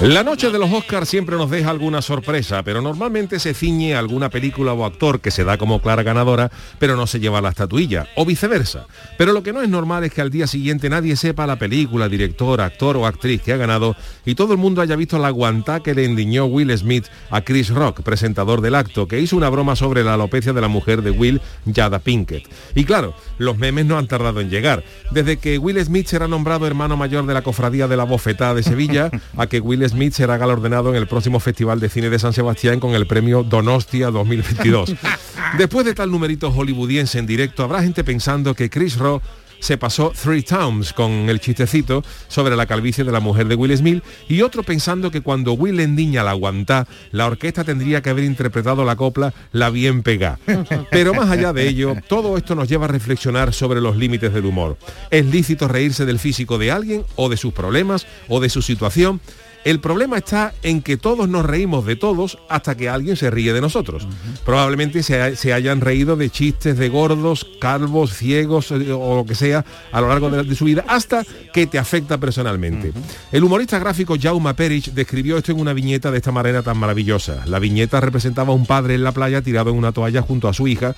La noche de los Oscars siempre nos deja alguna sorpresa, pero normalmente se ciñe a alguna película o actor que se da como clara ganadora, pero no se lleva la estatuilla, o viceversa. Pero lo que no es normal es que al día siguiente nadie sepa la película, director, actor o actriz que ha ganado y todo el mundo haya visto la guantá que le endiñó Will Smith a Chris Rock, presentador del acto, que hizo una broma sobre la alopecia de la mujer de Will, Jada Pinkett. Y claro, los memes no han tardado en llegar. Desde que Will Smith será nombrado hermano mayor de la cofradía de la bofetada de Sevilla, a que Will Smith será galardonado en el próximo Festival de Cine de San Sebastián con el premio Donostia 2022. Después de tal numerito hollywoodiense en directo, habrá gente pensando que Chris Rock se pasó Three Towns con el chistecito sobre la calvicie de la mujer de Will Smith y otro pensando que cuando Will endiña la aguantá, la orquesta tendría que haber interpretado la copla La Bien Pegá. Pero más allá de ello, todo esto nos lleva a reflexionar sobre los límites del humor. ¿Es lícito reírse del físico de alguien o de sus problemas o de su situación? El problema está en que todos nos reímos de todos hasta que alguien se ríe de nosotros. Probablemente se, se, hayan reído de chistes de gordos, calvos, ciegos eh, o lo que sea a lo largo de, de su vida hasta que te afecta personalmente. El humorista gráfico Jaume Perich describió esto en una viñeta de esta manera tan maravillosa. La viñeta representaba a un padre en la playa tirado en una toalla junto a su hija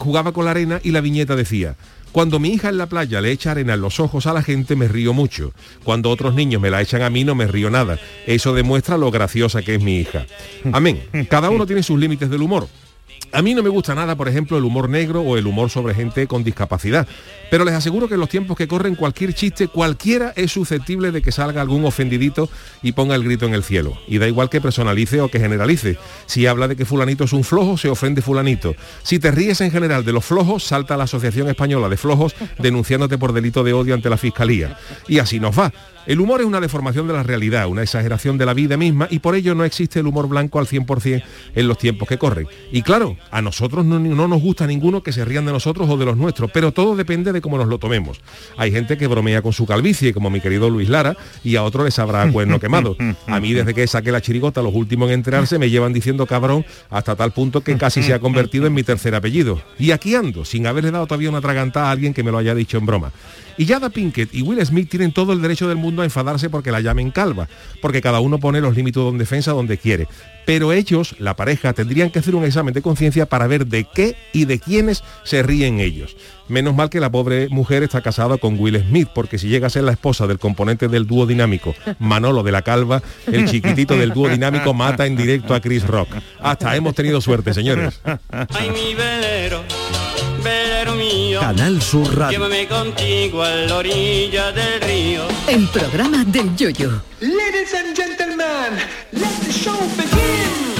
jugaba con la arena y la viñeta decía, cuando mi hija en la playa le echa arena en los ojos a la gente me río mucho. Cuando otros niños me la echan a mí no me río nada. Eso demuestra lo graciosa que es mi hija. Amén. Cada uno tiene sus límites del humor. A mí no me gusta nada, por ejemplo, el humor negro o el humor sobre gente con discapacidad. Pero les aseguro que en los tiempos que corren cualquier chiste, cualquiera es susceptible de que salga algún ofendidito y ponga el grito en el cielo. Y da igual que personalice o que generalice. Si habla de que fulanito es un flojo, se ofende fulanito. Si te ríes en general de los flojos, salta la Asociación Española de Flojos denunciándote por delito de odio ante la Fiscalía. Y así nos va. El humor es una deformación de la realidad, una exageración de la vida misma y por ello no existe el humor blanco al 100% en los tiempos que corren. Y claro, a nosotros no, no, nos gusta ninguno que se rían de nosotros o de los nuestros, pero todo depende de cómo nos lo tomemos. Hay gente que bromea con su calvicie, como mi querido Luis Lara, y a otro les habrá cuerno quemado. A mí desde que saqué la chirigota, los últimos en enterarse, me llevan diciendo cabrón hasta tal punto que casi se ha convertido en mi tercer apellido. Y aquí ando, sin haberle dado todavía una tragantada a alguien que me lo haya dicho en broma. Y Jada Pinkett y Will Smith tienen todo el derecho del mundo a enfadarse porque la llamen calva, porque cada uno pone los límites de defensa donde quiere. Pero ellos, la pareja, tendrían que hacer un examen de conciencia para ver de qué y de quiénes se ríen ellos. Menos mal que la pobre mujer está casada con Will Smith, porque si llega a ser la esposa del componente del dúo dinámico, Manolo de la Calva, el chiquitito del dúo dinámico mata en directo a Chris Rock. Hasta hemos tenido suerte, señores. Canal Sur Radio. Llévame contigo a la orilla del río. El programa del Yoyo. Ladies and gentlemen, let the show begin.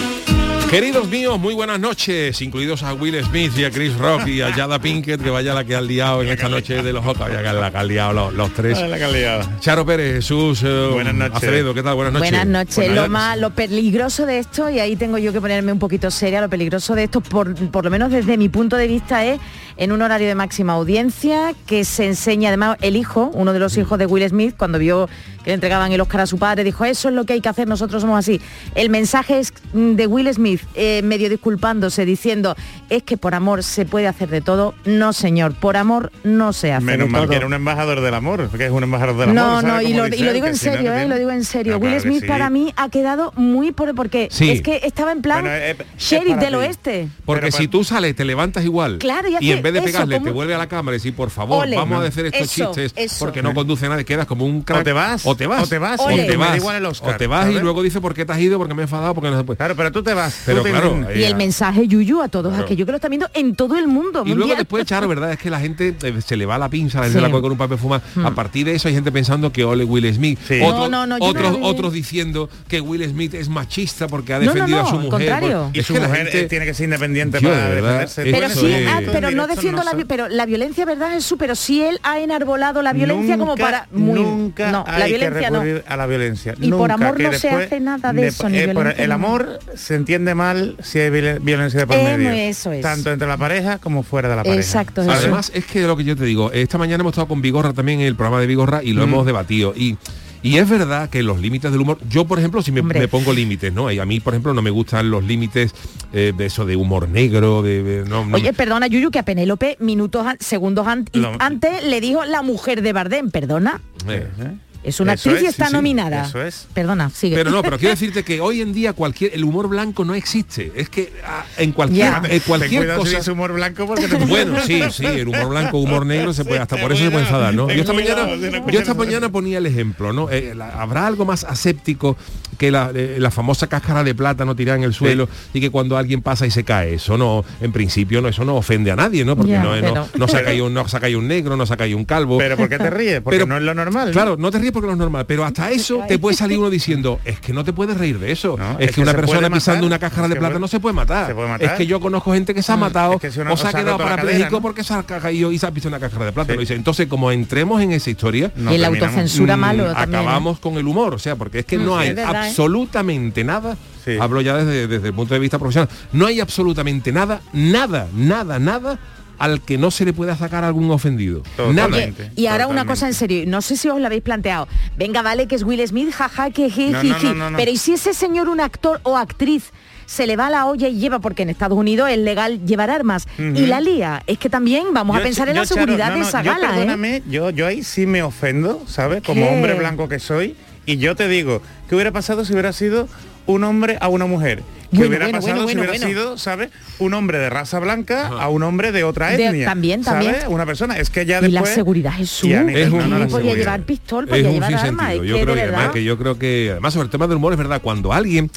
Queridos míos, muy buenas noches, incluidos a Will Smith y a Chris Rock y a Jada Pinkett, que vaya la que ha liado en esta noche de los Oscars, vaya la que han liado los, los tres. La que han liado. Charo Pérez, Jesús, eh, Buenas noches. Acevedo, ¿qué tal? Buenas noches. Buenas noches. Buenas Lo, noches. más, lo peligroso de esto, y ahí tengo yo que ponerme un poquito seria, lo peligroso de esto, por, por lo menos desde mi punto de vista, es en un horario de máxima audiencia, que se enseña además el hijo, uno de los hijos de Will Smith, cuando vio que le entregaban el Oscar a su padre, dijo, eso es lo que hay que hacer, nosotros somos así. El mensaje es de Will Smith, eh, medio disculpándose, diciendo, es que por amor se puede hacer de todo. No, señor, por amor no se hace Menos de mal todo. que era un embajador del amor, que es un embajador del No, amor. no, ¿sabes y cómo lo, y digo en si no, serio, ¿eh? lo digo en serio. No, Will claro Smith sí. para mí ha quedado muy por porque Sí. es que estaba en plan Bueno, es- es sheriff del ti. oeste. Porque Pero si tú sales, te levantas igual Claro, y y hace en vez de eso, pegarle, como- te vuelve a la cámara y decir, por favor, Ole. vamos a hacer estos Eso, chistes eso. porque no conduce a nadie, quedas como un crack. O te vas. o te vas, o te vas, o te igual el Oscar, o te vas y luego dice por qué te has ido, porque me he enfadado, porque no se puede. Claro, pero tú te vas. Pero te claro. Y el mensaje yuyu a todos Claro. aquellos que lo están viendo en todo el mundo Y luego después, Charo, ¿verdad? Es que la gente eh, se le va la pinza, la gente Sí. Mm. la coge con un papel fumado. A partir de eso hay gente pensando que ole Will Smith. Sí. No, no, no, otros, no- otros diciendo que Will Smith es machista porque ha defendido a su mujer. contrario. Por- Y es su que la mujer gente- eh, tiene que ser independiente para defenderse. pero sí, ah, pero no la, pero la violencia, ¿verdad, Jesús? Pero sí él ha enarbolado la violencia como para muy nunca no, hay la que violencia no. recurrir a la violencia. Y por amor no se hace nada de eso, ni por violencia, el no. amor se entiende mal si hay viol- violencia de por Eh, medio. eso es. Tanto entre la pareja como fuera de la pareja. Exacto. Además, es que lo que yo te digo, esta mañana hemos estado con Vigorra también en el programa de Vigorra y lo Mm. hemos debatido. Y, y es verdad que los límites del humor, yo por ejemplo, si me, me pongo límites, ¿no? Y a mí, por ejemplo, no me gustan los límites eh, de eso de humor negro, de, de- no, no- Oye, perdona, Yuyu, que a Penélope minutos, an- segundos an- antes le dijo la mujer de Bardem, perdona. eh. ¿Eh? Es una Eso actriz y es, está sí, sí, nominada. eso es. Perdona, sigue. Pero no, pero quiero decirte que hoy en día cualquier el humor blanco no existe. Es que ah, en cualquier, Ya. eh, Ten cualquier cosa. humor blanco porque te Bueno, sí, sí, el humor blanco, humor negro, se puede, hasta por eso se puede enfadar, ¿no? Yo esta mañana, no yo esta mañana ponía el ejemplo, ¿no? Eh, la- ¿Habrá algo más aséptico que la, eh, la famosa cáscara de plátano tirada en el suelo y que cuando alguien pasa y se cae? Eso no, en principio no, eso no ofende a nadie, ¿no? Porque Ya, no, no, pero- no se ha caído, un- no se ha caído un negro, no se ha caído un calvo. Pero ¿por qué te ríes? Porque Pero- no es lo normal. ¿no? Claro, no te ríes porque no es normal, pero hasta eso te puede salir uno diciendo, es que no te puedes reír de eso. No, es, es que, que una persona pisando matar, una cáscara de plátano puede- se puede matar. se puede matar. Es que yo conozco gente que se ha matado es que si una o se ha quedado parapléjico ¿no? porque se ha caído y se ha visto una cáscara de. Sí. Dice, Entonces, como entremos en esa historia, No y la autocensura mm, malo también. ¿eh? acabamos con el humor, o sea, porque es que no sí, hay ¿eh? absolutamente nada. Sí. Hablo ya desde, desde el punto de vista profesional. No hay absolutamente nada, nada, nada, nada al que no se le pueda sacar algún ofendido. Nada. Totalmente. Oye, y ahora una cosa en serio, no sé si os lo habéis planteado. Venga, vale, que es Will Smith, jaja, que je, No, ji, no, ji. no, no, no. Pero ¿y si ese señor, un actor o actriz, se le va la olla y lleva, porque en Estados Unidos es legal llevar armas, y la lía? Es que también vamos a Yo, pensar en la Charo, seguridad no, de no, esa yo, gala, ¿eh? Yo, yo ahí sí me ofendo, ¿sabes? Como ¿Qué? hombre blanco que soy. Y yo te digo, ¿qué hubiera pasado si hubiera sido un hombre a una mujer? ¿Qué Bueno, hubiera bueno, pasado bueno, si hubiera bueno. sido, ¿sabes? Un hombre de raza blanca a un hombre de otra De- etnia. también, ¿sabes? también. Una persona. Es que ya Y la después... seguridad, Jesús. Es no, un- no, la podía seguridad. llevar pistol, es podía un llevar armas. sinsentido. Es Yo que creo de que, verdad. que yo creo que además sobre el tema del humor es verdad cuando alguien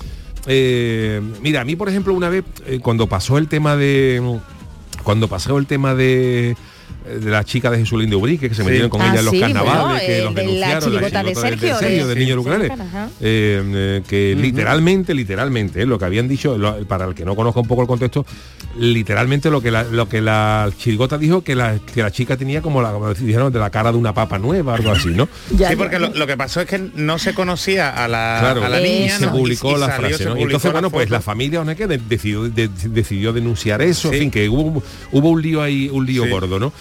eh, mira a mí por ejemplo una vez eh, cuando pasó el tema de cuando pasó el tema de de la chica de Jesulín de Ubrique que se Sí. metieron con Ah, ella en los sí, carnavales bueno, que el los de la denunciaron chirigota de chirigota del- Sergio, de- del niño sí, Lucrales ajá. eh, eh, que literalmente literalmente eh, lo que habían dicho lo- para el que no conozca un poco el contexto literalmente lo que la, lo que la chirigota dijo que la, que la chica tenía como la como dijeron de la cara de una papa nueva algo así no Ya, sí, porque lo, lo que pasó es que no se conocía a la, Claro, a la Eh, niña. se ¿no? publicó Y- y la salió, frase, se ¿no? Publicó entonces, bueno, pues la familia ¿no? que de- decidió, de- decidió denunciar eso, Sí. en fin, que hubo, hubo un lío ahí, un lío Sí. gordo, ¿no?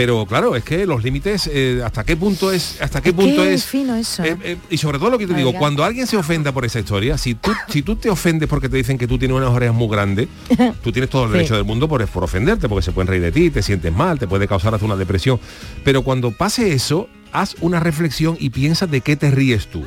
Pero claro, es que los límites, eh, hasta qué punto es, hasta qué punto es. fino eso, eh, ¿eh? y sobre todo lo que te digo, cuando alguien se ofenda por esa historia, si tú, si tú te ofendes porque te dicen que tú tienes unas orejas muy grandes, tú tienes todo el Sí. derecho del mundo por, por ofenderte, porque se pueden reír de ti, te sientes mal, te puede causar hasta una depresión. Pero cuando pase eso, haz una reflexión y piensa de qué te ríes tú.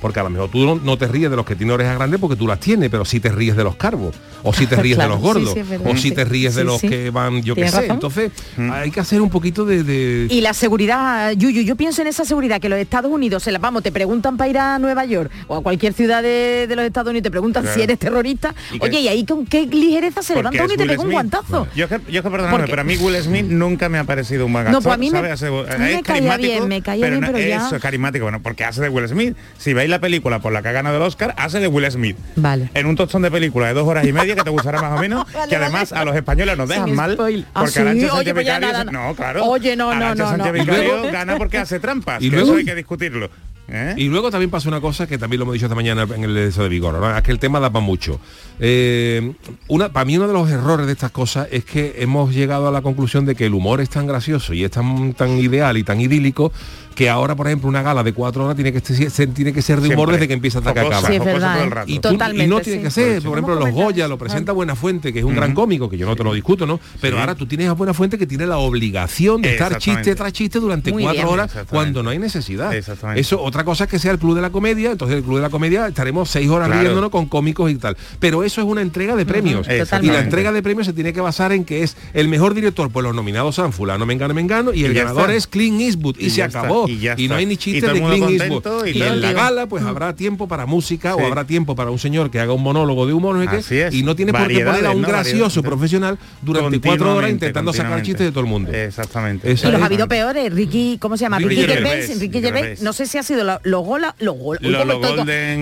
Porque a lo mejor tú no, no te ríes de los que tienen orejas grandes porque tú las tienes, pero sí te ríes de los cargos, o sí te ríes Claro, de los gordos, sí, sí, o sí. te ríes de los que van, yo qué sé. razón. Entonces hay que hacer un poquito de... de- Y la seguridad, Yuyu, yo pienso en esa seguridad que los Estados Unidos se la vamos, te preguntan para ir a Nueva York o a cualquier ciudad de, de los Estados Unidos, te preguntan Claro. si eres terrorista. Oye, y ahí con qué ligereza se levanta uno y te pega un guantazo. Yo es que, yo que perdóname, pero a mí Will Smith nunca me ha parecido un No, pues a mí me- caía bien, me caía bien, no- pero ya- Eso, es carismático, bueno, porque hace de Will Smith. Si veis la película por la que ha ganado el Oscar, hace de Will Smith. Vale. En un tostón de película de dos horas y media que te gustará más o menos, Vale, que además vale. a los españoles nos dejan Sin mal. spoil. Ah, Porque sí, oye, pues nada, No, claro. Oye, no, no, no, no. Vicario gana porque hace trampas. Y que luego- eso hay que discutirlo. ¿eh? Y luego también pasa una cosa que también lo hemos dicho esta mañana en el eso de Vigor, ¿no? es que el tema da para mucho. Eh, una, para mí uno de los errores de estas cosas es que hemos llegado a la conclusión de que el humor es tan gracioso y es tan, tan ideal y tan idílico que ahora, por ejemplo, una gala de cuatro horas tiene que, ser, tiene que ser de humor Siempre. desde que empieza hasta que Jocosa, acaba. Sí, es jocosa verdad, todo el ¿eh? rato. Y, tú- y no tiene sí. que ser, por ejemplo, ¿cómo los? Goya lo presenta Buena Fuente, que es un gran cómico, que yo no te lo discuto, ¿no? Pero Sí. ahora tú tienes a Buena Fuente que tiene la obligación de estar chiste tras chiste durante Muy cuatro bien. horas cuando no hay necesidad. Eso, otra cosa es que sea el Club de la Comedia, entonces el Club de la Comedia estaremos seis horas Claro. riéndonos con cómicos y tal. Pero eso es una entrega de premios. Y la entrega de premios se tiene que basar en que es el mejor director, pues los nominados son fulano, mengano, mengano, y el ganador está. es Clint Eastwood. Y, Y se acabó. Y ya no hay ni Y chistes de Clint Eastwood. y Y, en la gala pues habrá tiempo para música Sí. o habrá tiempo para un señor que haga un monólogo de humor no sé qué, Así es. y no tiene por qué poner a un ¿no? gracioso profesional durante cuatro horas intentando sacar chistes de todo el mundo. Exactamente. Esa Y los ha habido peores, Ricky, ¿cómo se llama? Ricky Ricky, Gervais. Ricky Gervais, Gervais. no sé si ha sido lo- los gola, los Golden,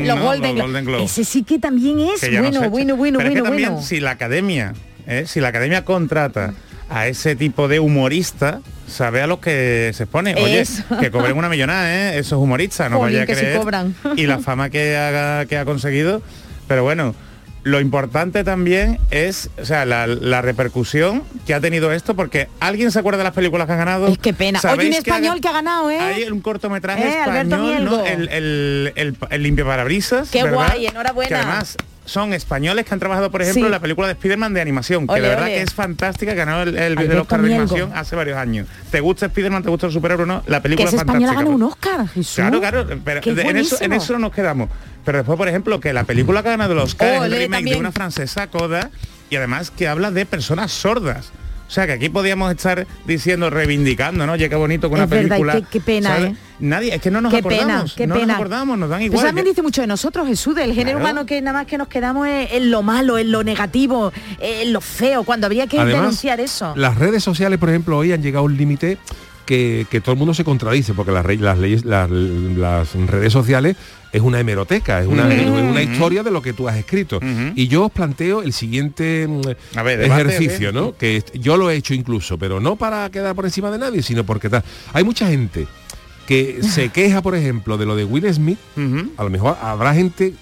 los. Golden, Globes. Ese sí que también es bueno, bueno, bueno, bueno, también, bueno. si la academia, ¿eh? si la academia contrata a ese tipo de humorista, sabe a lo que se expone. Oye, Eso. que cobren una millonada, ¿eh? esos humoristas, no Jolín, vaya a sí creer. cobran. Y la fama que, haga, que ha conseguido. Pero bueno, lo importante también es, o sea, la, la repercusión que ha tenido esto, porque alguien se acuerda de las películas que han ganado. Es que pena. Oye, un ¿Sabéis español que ha ganado, ¿eh? Hay un cortometraje Eh, español, ¿no? El, el, el, el limpiaparabrisas. Qué ¿verdad? guay, enhorabuena. Que además son españoles que han trabajado, por ejemplo, Sí. en la película de Spider-Man de animación, que Ole, la verdad ole. que es fantástica, ganó el, el, Alberto Oscar de animación hace varios años. ¿Te gusta Spider-Man, te gusta el superhéroe no? La película es español ha fantástica. ganado un Oscar, Jesús. Claro, claro, pero de- en, eso, en eso no nos quedamos. Pero después, por ejemplo, que la película que ha ganado el Oscar es el remake también. de una francesa, Coda, y además que habla de personas sordas. O sea, que aquí podíamos estar diciendo, reivindicando, ¿no? Oye, qué bonito con una verdad, película. qué- qué pena, ¿sabes? ¿eh? Nadie, es que no nos Qué pena, acordamos. qué no pena. nos acordamos, nos dan Pero igual. eso también dice mucho de nosotros, Jesús, del género Claro. humano que nada más que nos quedamos en, en lo malo, en lo negativo, en lo feo, cuando habría que Además, denunciar eso. Las redes sociales, por ejemplo, hoy han llegado a un límite que, que todo el mundo se contradice, porque las, leyes, las, las redes sociales es una hemeroteca, es una, Ujú. es una historia de lo que tú has escrito. Y yo os planteo el siguiente mm, A ver, debate, ejercicio. ¿no? Que yo lo he hecho incluso, pero no para quedar por encima de nadie, sino porque tal. Hay mucha gente que se queja, por ejemplo, de lo de Will Smith. A lo mejor habrá gente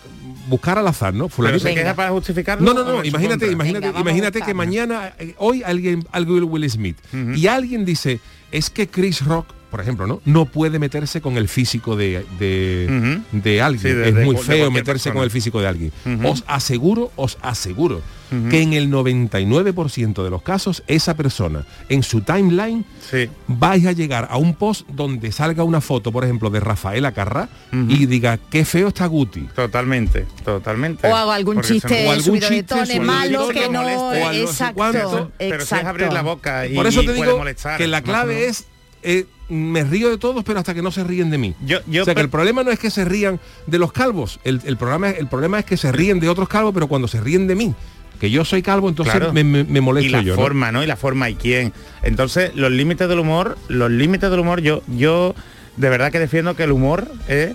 buscar al azar, ¿no? Pero Fulanito- se Venga. queja para justificarlo. no, no, no, imagínate, imagínate, Venga, imagínate que mañana, eh, hoy alguien, algo de Will Smith, y alguien dice, es que Chris Rock, por ejemplo, ¿no? No puede meterse con el físico de, de, alguien. Sí, de- es muy feo meterse persona. con el físico de alguien. Os aseguro, os aseguro Ujú. que en el 99% de los casos, esa persona, en su timeline, Sí. vais a llegar a un post donde salga una foto, por ejemplo, de Rafaela Carrá Ujú. y diga, qué feo está Guti. Totalmente, totalmente. o hago algún Porque chiste se- o algún de chiste de malo tono que no no exacto cuánto, Pero si es exacto. abrir la boca y Por eso te puede digo molestar, que la ¿no? clave es eh, me río de todos, pero hasta que no se ríen de mí. Yo- yo o sea que el problema no es que se rían de los calvos, el, el programa, el problema es que se ríen de otros calvos, pero cuando se ríen de mí, que yo soy calvo, entonces Claro. me, me- me molesto y la forma, ¿no? Y la forma y quién. Entonces, los límites del humor, los límites del humor, yo, yo de verdad que defiendo que el humor es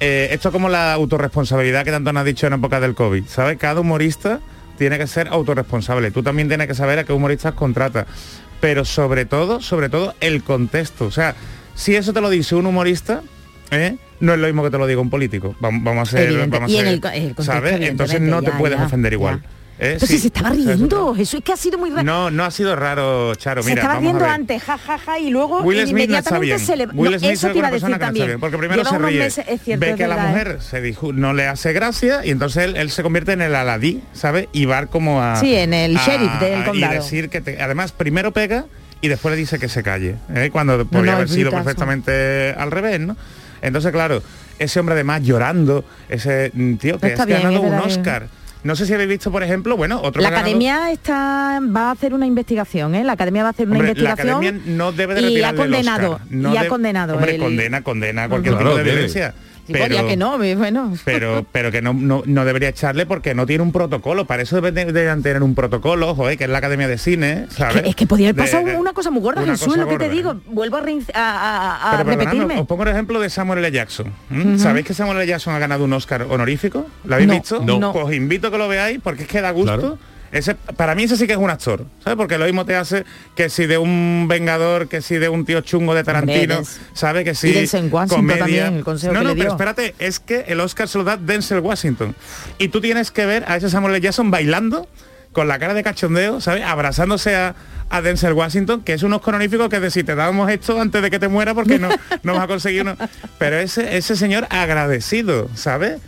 eh, esto es como la autorresponsabilidad que tanto nos ha dicho en época del COVID. ¿Sabes? Cada humorista tiene que ser autorresponsable. Tú también tienes que saber a qué humoristas contratas. Pero sobre todo, sobre todo, el contexto. O sea, si eso te lo dice un humorista, ¿eh? no es lo mismo que te lo diga un político. Vamos, vamos a ser, vamos a en el el ¿sabes? Entonces no te ya, puedes ya, ofender ya. ¿Eh? Sí, si se estaba eso es riendo. Jesús, es que ha sido muy raro. No, no ha sido raro, Charo. se Mira, estaba vamos riendo antes, ja, ja, ja, y luego Will Smith inmediatamente se le... Will no, Smith eso es te iba a decir no también. bien, porque primero Lleva se ríe, meses, es cierto, ve es que a la ¿eh? mujer se dijo, no le hace gracia y entonces él, él se convierte en el aladí, ¿sabes? Y va como a... Sí, en el a- sheriff del a- condado. Y decir que te- además primero pega y después le dice que se calle, ¿eh? cuando podría haber es sido perfectamente al revés, ¿no? Entonces, claro, ese hombre además llorando, ese mm, tío que bien, ganado es un Oscar. No sé si habéis visto, por ejemplo, bueno, otro La ganado- academia está va a hacer una investigación, ¿eh? La academia va a hacer una Hombre, investigación. La academia no debe de y ha condenado, Oscar. No y ha de- condenado. Hombre, el- condena, condena cualquier Claro, tipo de debe. Podría que no, bueno. pero pero que no, no, no debería echarle porque no tiene un protocolo. Para eso debe de- deberían tener un protocolo, joder, que es la Academia de Cine, ¿sabes? Que- es que podía haber pasado de- una cosa muy gorda, Jesús, lo que te digo. Vuelvo a, a- a- a Pero repetirme. os pongo el ejemplo de Samuel L. Jackson. ¿Sabéis que Samuel L. Jackson ha ganado un Oscar honorífico? ¿Lo habéis No, visto? no. Pues os invito a que lo veáis porque es que da gusto. Claro. Ese, para mí ese sí que es un actor, ¿sabes? Porque lo mismo te hace que si de un vengador, que si de un tío chungo de Tarantino, Denzel- ¿sabes? Que si Denzel Washington comedia. también, el consejo no, que no, le pero espérate, es que el Oscar se lo da Denzel Washington. Y tú tienes que ver a ese Samuel L. Jackson bailando con la cara de cachondeo, ¿sabes? Abrazándose a, a Denzel Washington, que es un Oscar honorífico que es decir, te dábamos esto antes de que te muera porque no, no vas a conseguir uno. Pero ese, ese señor agradecido, ¿sabes?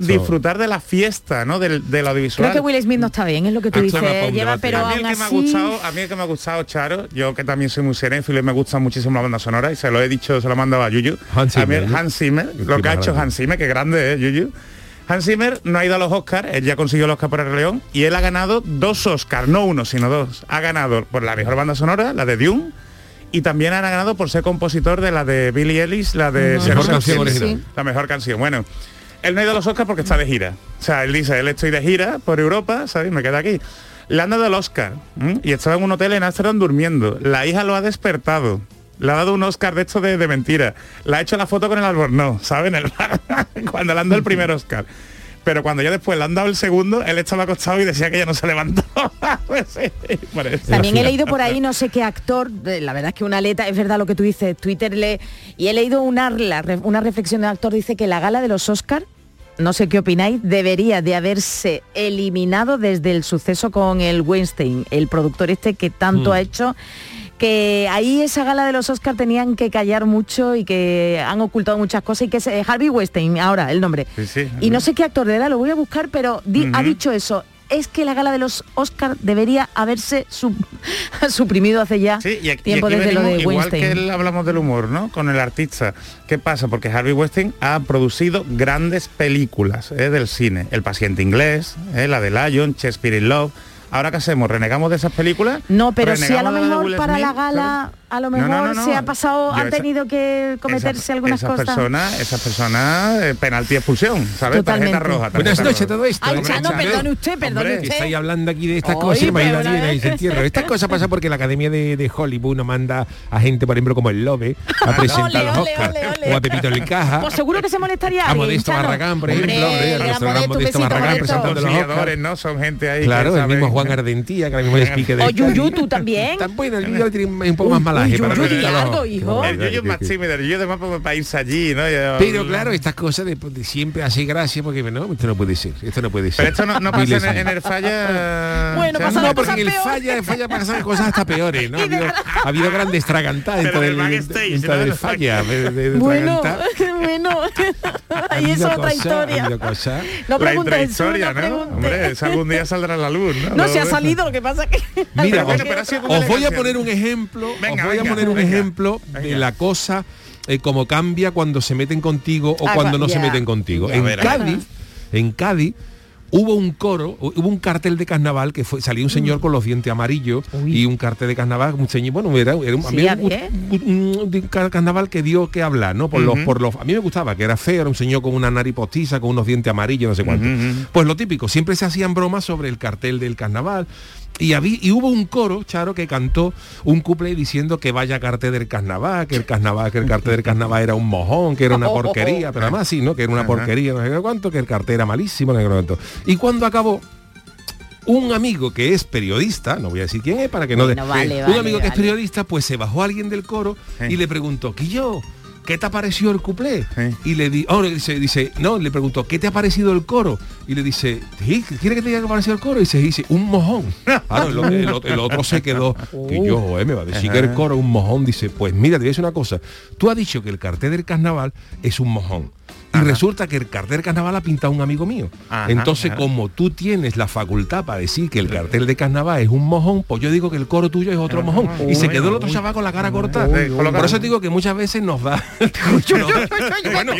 Disfrutar de la fiesta, ¿no? Del, del audiovisual. Creo que Will Smith no está bien, es lo que tú me dices. Lleva, pero a mí el que me ha gustado, a mí el que me ha gustado, Charo, yo que también soy muy cinéfilo y me gusta muchísimo la banda sonora y se lo he dicho, se lo mandaba a Yuyu. Hans a mí Zimmer, el ¿no? Hans Zimmer, lo que ha hecho. Hans Zimmer, que grande es Yuyu. Hans Zimmer no ha ido a los Oscars, él ya consiguió el Oscar por El León y él ha ganado dos Oscars, no uno, sino dos. Ha ganado por la mejor banda sonora, la de Dune, y también ha ganado por ser compositor de la de Billie Ellis, la de Mejor canción. La mejor canción. Bueno, él no ha ido a los Oscars porque está de gira. O sea, él dice, él estoy de gira por Europa, ¿sabes? Me queda aquí. Le han dado el Oscar ¿m? y estaba en un hotel en Amsterdam durmiendo. La hija lo ha despertado. Le ha dado un Oscar de esto de, de mentira. Le ha hecho la foto con el albornoz, ¿saben? El cuando le han dado el primer Oscar. Pero cuando ya después le han dado el segundo, él estaba acostado y decía que ya no se levantó. Pues sí. También he leído por ahí no sé qué actor, la verdad es que una aleta, es verdad lo que tú dices, Twitter le... Y he leído una, una reflexión de un actor, dice que la gala de los Oscar, no sé qué opináis, debería de haberse eliminado desde el suceso con el Weinstein, el productor este que tanto Mm. ha hecho que ahí esa gala de los Oscar tenían que callar mucho y que han ocultado muchas cosas y que es eh, Harvey Weinstein, ahora el nombre. Sí, sí. Y no sé qué actor de edad, lo voy a buscar, pero di- ha dicho eso. Es que la gala de los Oscar debería haberse su- suprimido hace ya Sí, y aquí, tiempo y aquí desde lo de venimos, igual Weinstein. que él hablamos del humor, ¿no? Con el artista. ¿Qué pasa? Porque Harvey Weinstein ha producido grandes películas ¿eh? del cine. El paciente inglés, ¿eh? la de Lion, Shakespeare in Love. Ahora qué hacemos, renegamos de esas películas. No, pero si a lo ¿Renegamos de la de mejor para la gala, a lo No, no, mejor no, no. se ha pasado, han tenido que cometerse Esa- algunas esas cosas. Personas, esas personas, eh, penalti expulsión, ¿sabes? Totalmente. Tarjeta roja. Buenas tarjeta noches roja. todo esto. Ay, Chano, perdone usted, perdone hombre, usted. estáis hablando aquí de estas cosas, imagínate entierro. Estas cosas pasan porque la Academia de, de Hollywood no manda a gente, por ejemplo, como el Lobe, a presentar los Oscars. O a Pepito el Caja. Pues seguro que se molestaría A Modesto. Barragán, por ejemplo, gran Modesto, Barragán presentando los Oscars. Son gente ahí. Claro, el mismo Juan Ardentía, que ahora mismo es pique de... O Yuyu, tú también. Tan bueno, el Yuyu tiene un poco más malaje para algo, hijo. El Yuyu es más tímido, el Yuyu además pues, para irse allí, ¿no? Ya- Pero claro, estas cosas de, de siempre hace gracia porque no, esto no puede ser, esto no puede ser. Pero esto no, pasa en, en el falla. Bueno, pasa No, porque cosas en el falla, en falla pasan cosas hasta peores, ¿no? Ha habido, ha habido grandes tragantadas dentro del falla. de- de- de Bueno, bueno. Ahí es otra historia. Hombre, algún día saldrá a la luz, ¿no? No se ha salido, lo que pasa que... Mira, os, voy a poner un ejemplo, Venga, os voy venga, a poner un venga, ejemplo de la cosa eh, como cambia cuando se meten contigo o Ah, cuando no ya. se meten contigo. Ya En. Cádiz, en Cádiz hubo un coro, hubo un cartel de carnaval que fue salió un señor Mm. con los dientes amarillos y un cartel de carnaval, un señor, bueno, era, era un, Sí, un- carnaval que dio que hablar, ¿no? Por los Ujú. por los a mí me gustaba, que era feo, era un señor con una nariz postiza, con unos dientes amarillos, no sé cuánto. Pues lo típico, siempre se hacían bromas sobre el cartel del carnaval. Y, habí- y hubo un coro, Charo, que cantó un couple diciendo que vaya cartel del carnaval, que el carnaval, que el cartel del carnaval era un mojón, que era una porquería, pero además sí, ¿no? Que era una porquería, no sé qué cuánto, que el cartel era malísimo, no sé qué cuánto. Y cuando acabó, un amigo que es periodista, no voy a decir quién es para que no... Bueno, de- vale, un vale, amigo que es periodista, pues se bajó alguien del coro Sí. y le preguntó, ¿qué yo? ¿Qué te ha parecido el cuplé? Sí. Y le di, oh, dice, dice, no, le preguntó, ¿qué te ha parecido el coro? Y le dice. ¿quiere que te diga qué te ha parecido el coro? Y dice, dice, un mojón. Claro, el, el- el- el otro se quedó, que yo, eh, me va a decir que el coro es un mojón. Dice, pues mira, te voy a decir una cosa. Tú has dicho que el cartel del carnaval es un mojón. Y resulta que el cartel carnaval ha pintado un amigo mío. Ajá, Entonces, como tú tienes la facultad para decir que el cartel de carnaval es un mojón, pues yo digo que el coro tuyo es otro mojón. Y se quedó el otro chaval con la cara cortada. uy, uy. Por eso digo que muchas veces nos da... Bueno,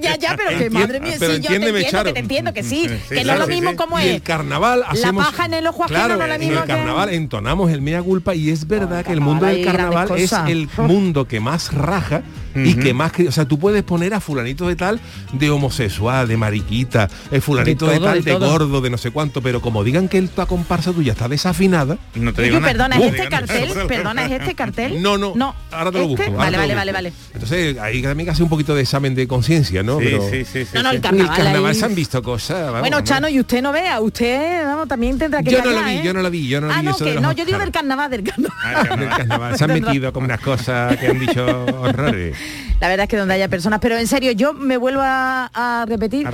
Ya, ya, pero que madre mía, pero sí, yo te entiendo, Charo. que te entiendo, que sí, Sí, que no es lo mismo sí. como es. el carnaval hacemos paja en el ojo ajeno claro, no es lo en mismo el que- carnaval entonamos el mea culpa y es verdad que el mundo del carnaval es el mundo que más raja y que más o sea tú puedes poner a fulanito de tal de homosexual de mariquita el fulanito de, De todo, tal de de, gordo de no sé cuánto pero como digan que el- la comparsa tuya está desafinada No te digo perdona, ¿es te este cartel? Perdona, ¿es este cartel? no no No. ahora te lo ¿Este? busco ahora Vale, vale, vale, vale. entonces ahí también que hacer un poquito de examen de conciencia no Sí, Pero- sí, sí, sí. No, no, el Uy, el carnaval. carnaval ahí- se han visto cosas vamos, Bueno. Chano, y usted no vea, usted vamos, también tendrá que Yo no la vi, ¿eh? yo no la vi, yo no la ah, vi no, que yo digo Oscar. del carnaval, del carnaval. Ah, el Del carnaval. carnaval. se han metido con unas cosas que han dicho horrores La verdad es que donde haya personas, pero en serio, yo me vuelvo a, a repetir, A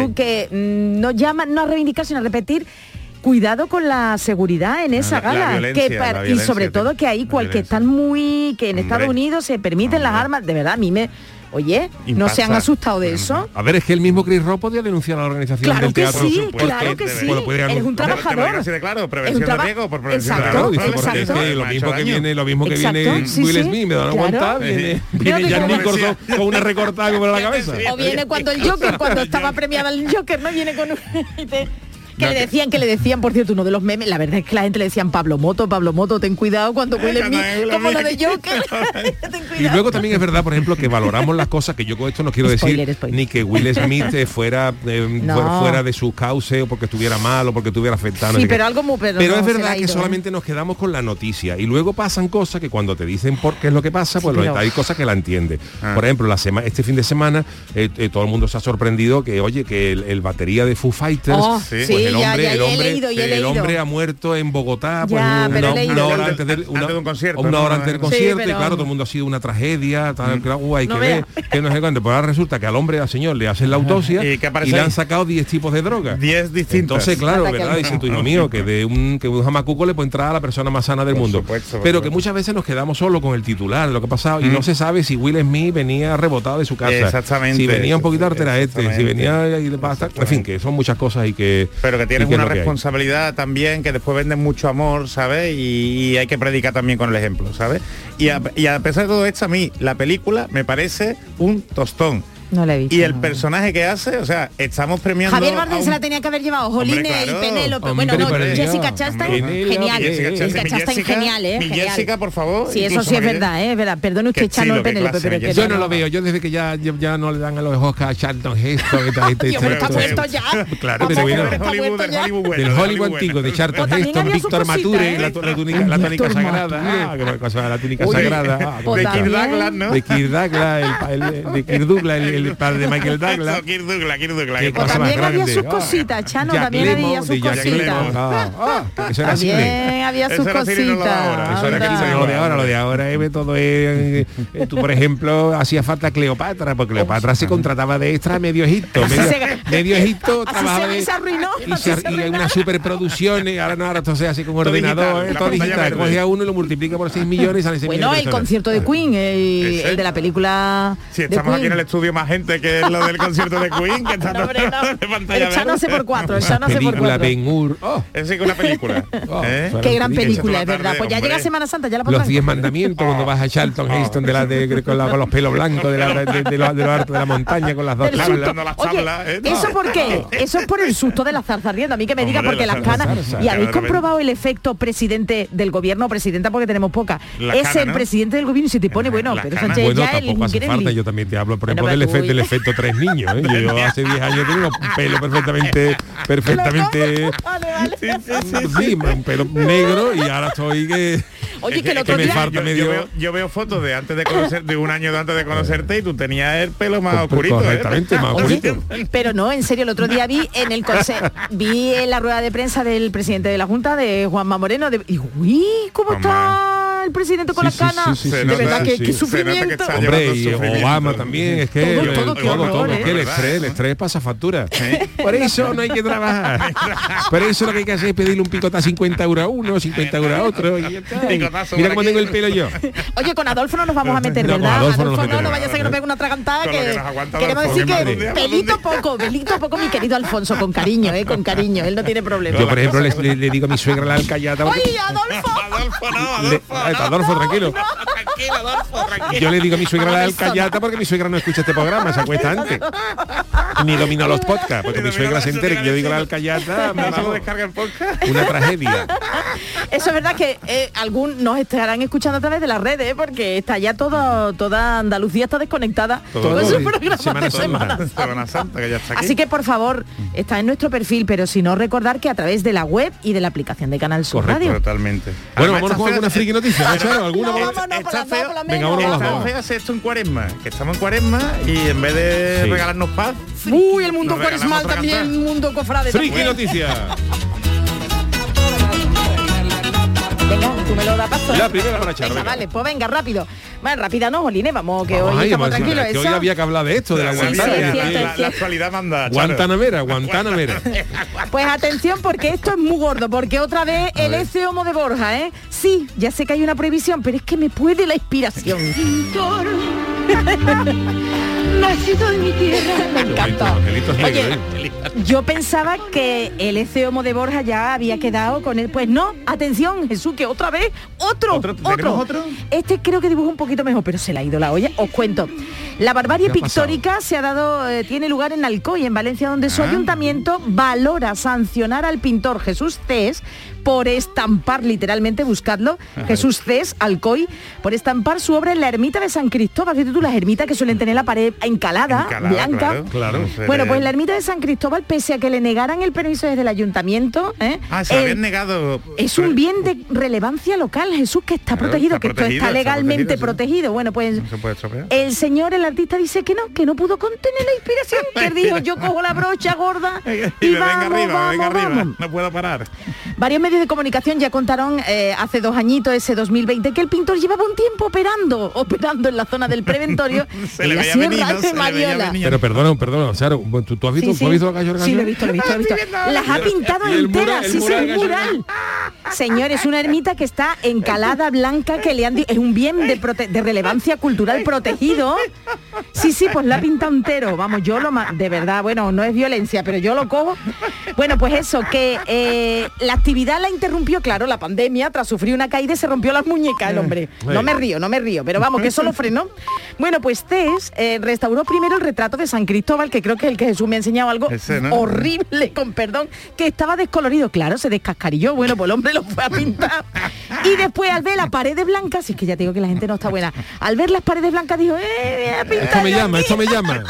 Jesús, ¿eh? que mm, no llama, no a reivindicar, sino a repetir. Cuidado con la seguridad en esa la- la gala. que y sobre todo que ahí cual que están muy. que en Estados. Unidos se permiten las armas. De verdad, a mí me. Oye, ¿no se han asustado de eso? A ver, es que el mismo Chris Rock podía denunciar a la organización Claro del que teatro. sí, claro que de sí. Bueno, Eres un trabajador. de claro, Es un prevención de traba- riesgo por prevención de Exacto, Claro, riesgo. es exacto. que lo mismo que viene, lo mismo que Exacto, viene sí, Will sí, Smith, me dan claro. aguantar, viene, viene Nicholson con una recortada como en la cabeza. O viene cuando el Joker, cuando estaba premiada el Joker, ¿no? Viene con un... Que No, le decían, que le decían, por cierto, uno de los memes, la verdad es que la gente le decían Pablo Moto, Pablo Moto, ten cuidado cuando Will cuando Smith, Will como lo de. Joker. Y luego también es verdad, por ejemplo, que valoramos las cosas que yo con esto no quiero Spoiler, decir spoiler. ni que Will Smith eh, fuera, eh, No. fuera fuera de sus cauces o porque estuviera mal o porque estuviera afectado. no Sí, pero algo muy- pero Pero no, es verdad que ¿eh? solamente nos quedamos con la noticia y luego pasan cosas que cuando te dicen por qué es lo que pasa, pues pero- hay cosas que la entiende. Por ejemplo, la sema- este fin de semana eh, eh, todo el mundo se ha sorprendido que, oye, que el, el batería de Foo Fighters, Oh, pues sí, el hombre, ya, el he hombre, leído, ya he el leído. hombre ha muerto en Bogotá, pues Ya, una, pero hora antes, del- Antes de un concierto, una ¿no? hora antes del Sí, concierto y pero- claro, todo el mundo ha sido una tragedia, tal, claro, uh, hay No que vea. ver, que no sé cuánto. Pues ahora resulta que al hombre, al señor, le hacen la autopsia ¿Y y, le han sacado 10 tipos de drogas. 10 distintas. Entonces, claro, Ataque ¿verdad? Dice tu hijo mío que de un que un jamacuco le puede entrar a la persona más sana del Por mundo. supuesto, pero que muchas veces nos quedamos solo con el titular de lo que ha pasado y Mm. no se sabe si Will Smith venía rebotado de su casa. Exactamente, Si venía un poquito artera este, si venía y le pasa. En fin, que son muchas cosas y que. Pero que tienes que una que responsabilidad también, que después venden mucho amor, ¿sabes? Y, y hay que predicar también con el ejemplo, ¿sabes? Y a, y a pesar de todo esto, a mí la película me parece un tostón. No le he visto. Y el no. personaje que hace, o sea, estamos premiando... Javier Bardem un- se la tenía que haber llevado, Joline claro. y Penélope. Bueno, no. Jessica Chastain, Hombre. genial. Jessica Jessica Chastain, Chastain, genial, ¿eh? mi Genial. Jessica, por favor, Sí, eso sí es verdad, ¿eh? Es verdad. Perdone usted qué Penélope, pero que. Yo no lo veo, yo desde que ya, ya, ya no le dan a los Oscar a Charlton Heston y tal, está muerto ya. Claro, del. Hollywood antiguo, de Charlton Heston, Víctor Mature, ¿eh? la, la túnica, la sagrada, ah, la túnica sagrada, ah, Pues de. Kirk. Douglas, ¿no? de Kirk Douglas, de Kirk Douglas, el, el padre de Michael Douglas. Kirk Douglas, Kirk Douglas. Que cosa pasa. más también había grande. sus Ah, cositas, Chano, Jack también había sus cositas. Ah, ah, eso era cine. También había Eso sus era cine, no lo de cositas. ahora, eso era lo de ahora, lo de ahora es todo es, eh, tú por ejemplo hacía falta Cleopatra porque Cleopatra se contrataba de extra medio Egipto medio, Egipto trabajaba se- de- se arruinó, y, se, se y una superproducción y ahora no ahora entonces así con ordenador eh, todo digital coge a uno y lo multiplica por 6 millones y sale 6 Bueno, millones de el concierto de Queen, el, de la película Si estamos aquí en el estudio más gente que es lo del concierto de Queen, que está No, hombre, no. de pantalla El Chano por cuatro, el Chano hace por película cuatro. Ben Hur oh, Es una película. Oh, ¿eh? Qué gran película. película, es verdad. tarde, Pues ya hombre. llega Semana Santa, ya la los. 10 mandamientos cuando vas a Charlton Heston de la de, con, la- con los pelos blancos de, la, de, de, de los, de los altos de la montaña con las dos tablas. susto. dando las Oye, tablas, ¿eh? ¿eso por qué? Eso es por el susto de la zarza riendo. A mí que me diga porque la las canas... ¿Y habéis comprobado el efecto presidente del gobierno? Presidenta porque tenemos poca. Es el presidente del gobierno y se te pone, bueno, La pero. Sánchez Bueno, ya el yo también te hablo, por Bueno, ejemplo, del, efecto, del y- efecto tres niños. ¿eh? Yo, hace 10 años tenía un pelo perfectamente, perfectamente, Vale, vale. sí, un pelo negro y ahora estoy que, Oye, que el que otro me día... falta yo, medio... yo veo, yo veo fotos de antes de conocer, de un año de antes de conocerte y tú tenías el pelo más Co- oscurito. ¿eh? correctamente, más Oye, oscurito. pero no, en serio, el otro día vi en el conse- vi en la rueda de prensa del presidente de la Junta, de Juanma Moreno, de, y uy, ¿cómo está el presidente con Sí, las sí, canas? sí, sí, Se de nota- verdad, que, sufrimiento. está Hombre, llevando y sufrimiento. Obama también, es que Todo, el- todo, qué todo, horror, todo, ¿eh? que el estrés, el estrés pasa factura. Por eso no hay que trabajar. Por eso lo que hay que hacer es pedirle un picota a 50 euros a uno, 50 euros a otro. y. Picotazo Mira cómo tengo el pelo yo. Oye, con Adolfo no nos vamos a meter, No, con ¿verdad? Adolfo no no, no, vaya a ser que nos pegue una tragantada que, queremos decir que pelito poco, pelito poco mi querido Alfonso, con cariño, eh, con cariño, él no tiene problema. Yo, por ejemplo, le, digo a mi suegra la alcayata. ¡Ay, Adolfo! Adolfo, no, Adolfo. Adolfo, tranquilo. Tranquilo, Adolfo, tranquilo. Yo le digo a mi suegra la alcayata porque mi suegra no escucha este programa, se acuesta antes. Ni domina los podcasts, porque mi suegra se entere que yo digo la alcayata, se lo vamos, descarga el podcast. una tragedia. Eso es verdad que eh, algún nos estarán escuchando a través de las redes, ¿eh? porque está ya todo, toda Andalucía está desconectada Todo con su programa Semana de. Semana Santa. Semana Santa, que ya está aquí. Así que por favor, está en nuestro perfil, pero si no recordar que a través de la web y de la aplicación de Canal Sur Correcto, Radio. Totalmente. Bueno, Además, está con alguna friki noticia, ¿no, Charo? ¿Alguna? No, vámonos está dos, feo. lo Venga, vámonos Está dos. feo hacer esto en cuaresma, que estamos en cuaresma y en vez de Sí. regalarnos paz, Uy, el mundo cuaresmal también, el mundo cofrade. Friki también. Venga, tú me lo das paso. La primera para Charo. Venga, venga. vale, pues venga, rápido. Bueno, rápida no, Joline, vamos, que Vamos hoy ahí, estamos a tranquilos. que hoy había que hablar de esto, de la sí, Guantánamera. sí, la- cierto, la- la actualidad manda. Charo. Guantánamera, Guantánamera. Pues atención porque esto es muy gordo, porque otra vez el ver. ese homo de Borja, ¿eh? Sí, ya sé que hay una previsión, pero es que me puede la inspiración. Nacido en mi tierra. me encantó. Oye, yo pensaba que el ese homo de Borja ya había quedado con él. Pues no, atención, Jesús, que otra vez, otro, ¿Otro? ¿Tenemos otro? Este creo que dibuja un poquito mejor, pero se le ha ido la olla. Os cuento. La barbarie pictórica se ha dado, eh, tiene lugar en Alcoy, en Valencia, donde su Ah. ayuntamiento valora sancionar al pintor Jesús Cés por estampar, literalmente buscarlo, Jesús Cés, Alcoy, por estampar su obra en la ermita de San Cristóbal. Fíjate tú, las ermitas que suelen tener la pared encalada, Encalada, blanca. claro, Bueno, pues en la ermita de San Cristóbal, pese a que le negaran el permiso desde el ayuntamiento, ¿eh? Ah, se habían negado. es un bien de relevancia local, Jesús, que está Claro, protegido, está que esto protegido, está está legalmente protegido. Bueno, pues No se puede estropear. el señor, el artista, dice que no, que no pudo contener la inspiración, que él dijo, yo cojo la brocha gorda y, Y me venga vamos, arriba, vamos, venga arriba. vamos. No puedo parar. Varios medios de comunicación ya contaron eh, hace dos añitos, ese 2020, que el pintor llevaba un tiempo operando, operando en la zona del preventorio Se le Se le veía Mariola. venir. Pero perdona, perdona, Charo, ¿tú, tú has visto, Sí, ¿tú has sí. Visto la Gallo Sí, lo he visto, lo he visto, lo he visto. Las ha pintado enteras, sí, sí, un mural. Señor, es una ermita que está encalada blanca, que le han di- es un bien de, prote- de relevancia cultural protegido. Sí, sí, pues la pinta entero. Vamos, yo lo de verdad, bueno, no es violencia, pero yo lo cojo. Bueno, pues eso, que eh, la actividad la interrumpió, claro, la pandemia, tras sufrir una caída y se rompió las muñecas el hombre. No me río, no me río, pero vamos, que eso lo frenó. Bueno, pues Tess eh, restauró primero el retrato de San Cristóbal, que creo que es el que Jesús me ha enseñado algo Ese, ¿no? horrible, con perdón, que estaba descolorido. Claro, se descascarilló. Bueno, pues el hombre lo fue a pintar. Y después al ver las paredes blancas, si es que ya te digo que la gente no está buena, al ver las paredes blancas dijo, eh, voy a pintar Esto me llama, aquí". esto me llama.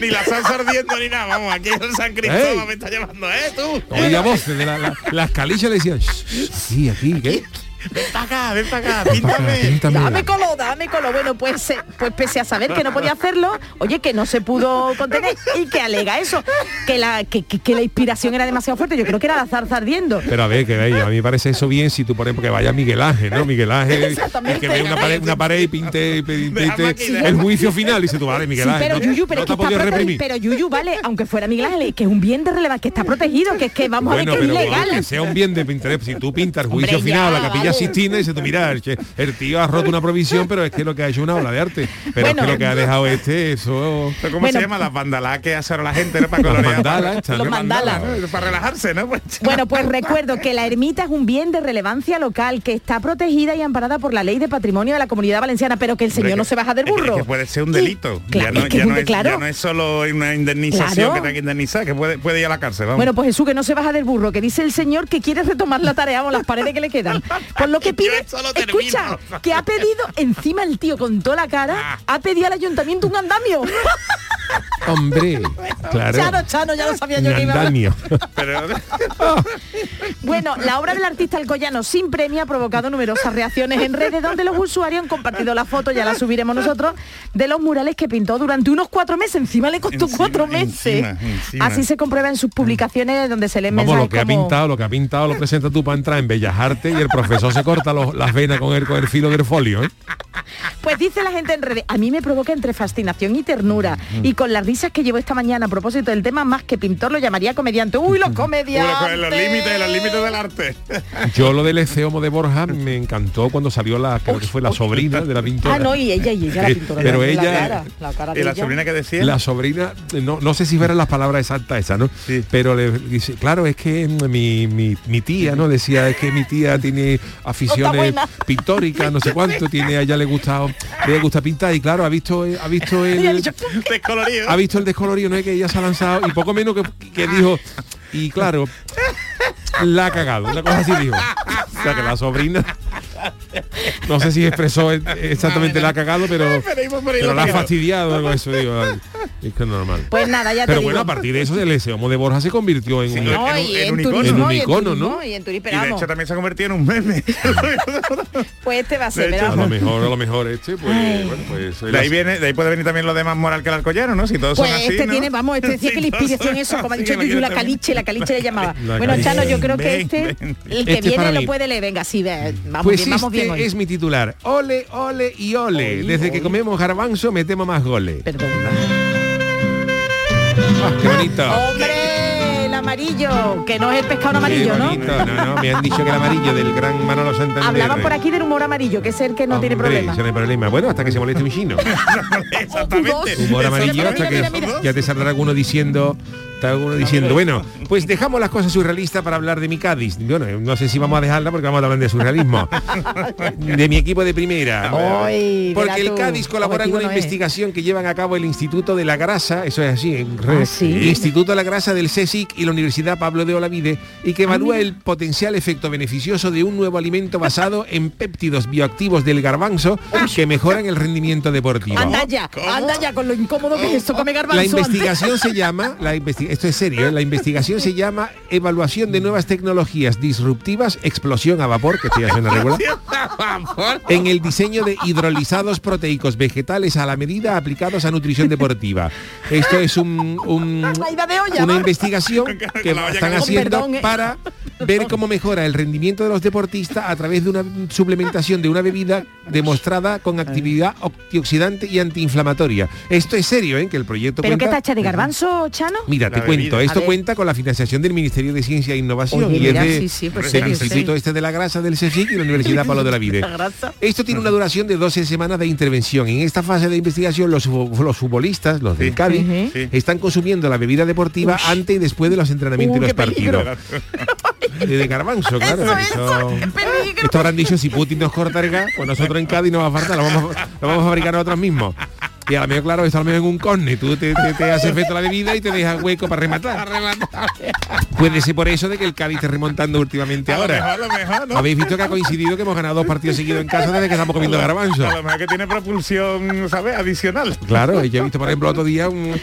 Ni la salsa ardiendo ni nada. Vamos, aquí el San Cristóbal me está llamando, ¿eh? Tú. Voces de la, la, las calillas le decían, "Shh, shh, sí, aquí, ¿qué? Ven para acá, ven para acá, píntame. píntame". Dame color, dame color. Bueno, pues, eh, pues pese a saber que no podía hacerlo, oye, que no se pudo contener y que alega eso, que la, que, que- que la inspiración era demasiado fuerte. Yo creo que era la zarza ardiendo. Pero a ver, que veis, a mí me parece eso bien si tú, por ejemplo, que vaya Miguel Ángel, ¿no? Miguel Ángel, que ve una pared, una pared y pinte, el juicio final y dice tú, vale, Miguel Sí, Ángel, pero no, Yuyu, pero no es que está reprimir. Pero Yuyu, vale, aunque fuera Miguel Ángel, que es un bien de relevancia, que está protegido, que es que vamos Bueno, a ver que pero es legal. que sea un bien de interés, si tú pintas el juicio Hombre, final, ya, la capilla Sistina, y tú, mira, el, tío ha roto una provisión, pero es que lo que ha hecho es una obra de arte. Pero Bueno. es que lo que ha dejado este, eso... ¿Pero ¿Cómo Bueno. se llama? Las bandalas que hace ahora la gente, ¿no? Para Los colorear. mandalas, para- estas, Los mandalas. ¿no? Para relajarse, ¿no? Pues, Bueno, pues recuerdo que la ermita es un bien de relevancia local que está protegida y amparada por la ley de patrimonio de la comunidad valenciana, pero que el señor no se baja del es que- burro. Que puede ser un Y- delito. claro, ya no, es que ya es un no de- es, claro. ya no es solo una indemnización Claro. que tenga que indemnizar, que puede, puede ir a la cárcel, vamos. Bueno, pues Jesús, que no se baja del burro, que dice el señor que quiere retomar la tarea o las paredes que le quedan. Por lo que pide, escucha, que ha pedido, encima el tío con toda la cara, ha pedido al ayuntamiento un andamio. Hombre, claro. Chano, Chano, ya lo sabía yo que iba a Bueno, la obra del artista alcoyano sin premio ha provocado numerosas reacciones en redes donde los usuarios han compartido la foto, ya la subiremos nosotros, de los murales que pintó durante unos cuatro meses. Encima le costó Encima, cuatro meses. encima, encima. Así se comprueba en sus publicaciones donde se Vamos, mensajes lo que ha pintado, lo que ha pintado lo presenta tú para entrar en Bellas Artes y el profesor se corta los- las venas con el, con el filo del folio, ¿eh? Pues dice la gente en redes, a mí me provoca entre fascinación y ternura. Mm. Y con las risas que llevo esta mañana a propósito del tema, más que pintor lo llamaría comediante. ¡Uy, los comediantes! los límites, los límites del arte. Yo lo del Eceomo de Borja me encantó cuando salió la, creo que fue la sobrina de la pintora. Ah, no, y ella, y ella la Eh, pintora. pero la- la ella- cara, la cara de ¿Y la ella. sobrina que decía? La sobrina, no, no sé si verán las palabras exactas esas, ¿no? Sí. Pero le dice, claro, es que mi, mi, mi tía, ¿no? Decía, es que mi tía tiene aficiones pictóricas, no sé cuánto, tiene, a ella le gusta, le gusta pintar, y claro, ha visto, ha visto el, Descolorido. ha visto el descolorido, ¿no? Es que ella se ha lanzado y poco menos que, que dijo, y claro, la ha cagado, una cosa así dijo. O sea que la sobrina, no sé si expresó exactamente la ha cagado, pero, Pero la ha que fastidiado, algo eso, digo, es que es normal. Pues nada, ya te Pero digo. bueno, a partir de eso, el Eseomo de Borja se convirtió en Sí, un... no, No, en un- y en en, un icono. turismo, En un y en icono, turismo, ¿no? Y en turismo, Y de hecho también se ha convertido en un meme. pues este va a ser, A lo mejor, a lo mejor este, pues, bueno, pues... De ahí viene, de ahí puede venir también lo de más moral que el alcoyano, ¿no? Si todos Pues son así, este ¿no? tiene, vamos, este decía Si que la inspiración son eso, como ha dicho que Yuyu, la caliche, la caliche le llamaba. La bueno. Chano, yo creo que este, ven. el que Este para viene lo puede leer, venga, sí, vamos Pues bien, vamos bien hoy. es mi titular. Ole, ole y ole. Desde que comemos garbanzo metemos más goles. Perdón. Ah, qué bonito. ¡Hombre! El amarillo, que no es el pescado amarillo, Qué ¿no? bonito. No, no, me han dicho que el amarillo del gran Manolo Santander. Hablaban por aquí del humor amarillo, que es el que no tiene Hombre, problema. ese no hay problema. Bueno, hasta que se moleste un chino. Exactamente. Humor amarillo mira, hasta mira, que mira. ya te saldrá alguno diciendo Está uno diciendo, bueno, pues dejamos las cosas surrealistas para hablar de mi Cádiz. Bueno, no sé si vamos a dejarla porque vamos a hablar de surrealismo. de mi equipo de primera. Porque el Cádiz colabora objetivo una no es. investigación que llevan a cabo el Instituto de la Grasa, eso es así, en red. Ah, ¿sí? Instituto de la Grasa del CSIC y la Universidad Pablo de Olavide y que evalúa el potencial efecto beneficioso de un nuevo alimento basado en péptidos bioactivos del garbanzo que mejoran el rendimiento deportivo. Anda ya, anda ya con lo incómodo que es esto, come garbanzo. La antes. investigación se llama, la investi- esto es serio, ¿eh? la investigación se llama Evaluación de nuevas tecnologías disruptivas, explosión a vapor, que esto ya suena regular, en el diseño de hidrolizados proteicos vegetales a la medida aplicados a nutrición deportiva. Esto es un, una investigación que están haciendo ¿eh? para ver cómo mejora el rendimiento de los deportistas a través de una suplementación de una bebida demostrada con actividad antioxidante y antiinflamatoria. Esto es serio, ¿eh? que el proyecto ¿Pero qué cuenta- está hecha de garbanzo, Chano? Mira, te cuento, bebida. esto cuenta con la financiación del Ministerio de Ciencia e Innovación Oye, y mira, es de, sí, sí, pues del serio, Instituto este de la Grasa del CSIC y la Universidad Pablo de la grasa. Esto tiene una duración de 12 semanas de intervención. En esta fase de investigación los, los futbolistas, los del Sí. Cádiz. Sí. están consumiendo la bebida deportiva antes y después de los entrenamientos y los partidos. De garbanzo, claro. Eso, eso. Esto habrán dicho, si Putin nos corta el gas, pues nosotros en Cádiz no va a faltar, lo vamos, a- lo vamos a fabricar nosotros mismos. Y a lo mejor, claro, esto a lo mejor en un corne, tú te, te, te hace efecto la bebida y te deja hueco para rematar. Puede ser por eso de que el Cádiz esté remontando últimamente A lo ahora. mejor, a lo mejor, ¿no? Habéis visto que ha coincidido que hemos ganado dos partidos seguidos en casa desde que estamos comiendo garbanzo. A lo mejor que tiene propulsión, ¿sabes? Adicional. Claro, y yo he visto, por ejemplo, otro día un,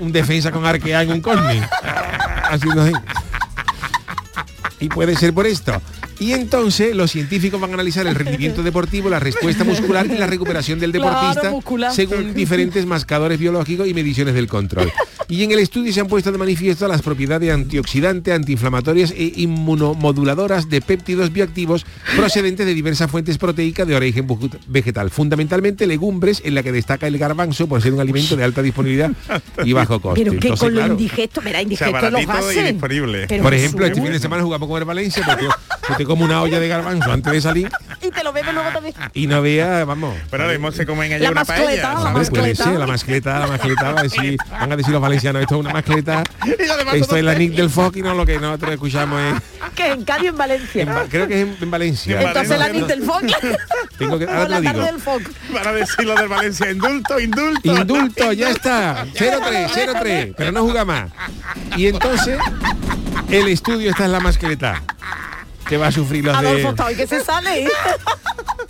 un- defensa con arquea en un córner. Haciendo así. Y puede ser por esto. Y entonces los científicos van a analizar el rendimiento deportivo, la respuesta muscular y la recuperación del deportista según diferentes mascadores biológicos y mediciones del control. Y en el estudio se han puesto de manifiesto las propiedades antioxidantes, antiinflamatorias e inmunomoduladoras de péptidos bioactivos procedentes de diversas fuentes proteicas de origen vegetal, fundamentalmente legumbres en la que destaca el garbanzo por ser un alimento de alta disponibilidad y bajo coste. Pero que con lo indigesto, verá, indigesto los y gases. disponible. Pero por ejemplo, este fin de semana jugamos con el Valencia porque yo como una olla de garbanzo antes de salir Y te lo bebes luego también. y no vea, vamos. Pero lo mismo se comen La una mascleta, paella. la ¿sabes? Hombre, puede mascleta. ser, la mascleta, la mascleta, va a decir, van a decir los valencianos, esto es una mascleta, esto es la Nick del Foc y no lo que nosotros escuchamos es, Que en Cádiz, en Valencia. en Va- creo que es en, en Valencia. En Entonces la. Nick del Foc. Tengo que, ahora la te lo tarde digo. del Foc. Para decir lo del Valencia, indulto, indulto. Indulto, ya está. 0-3, 0-3, pero no juega más. Y entonces, el estudio esta es la mascleta. Que va a sufrir los Adolfo de... que se sale.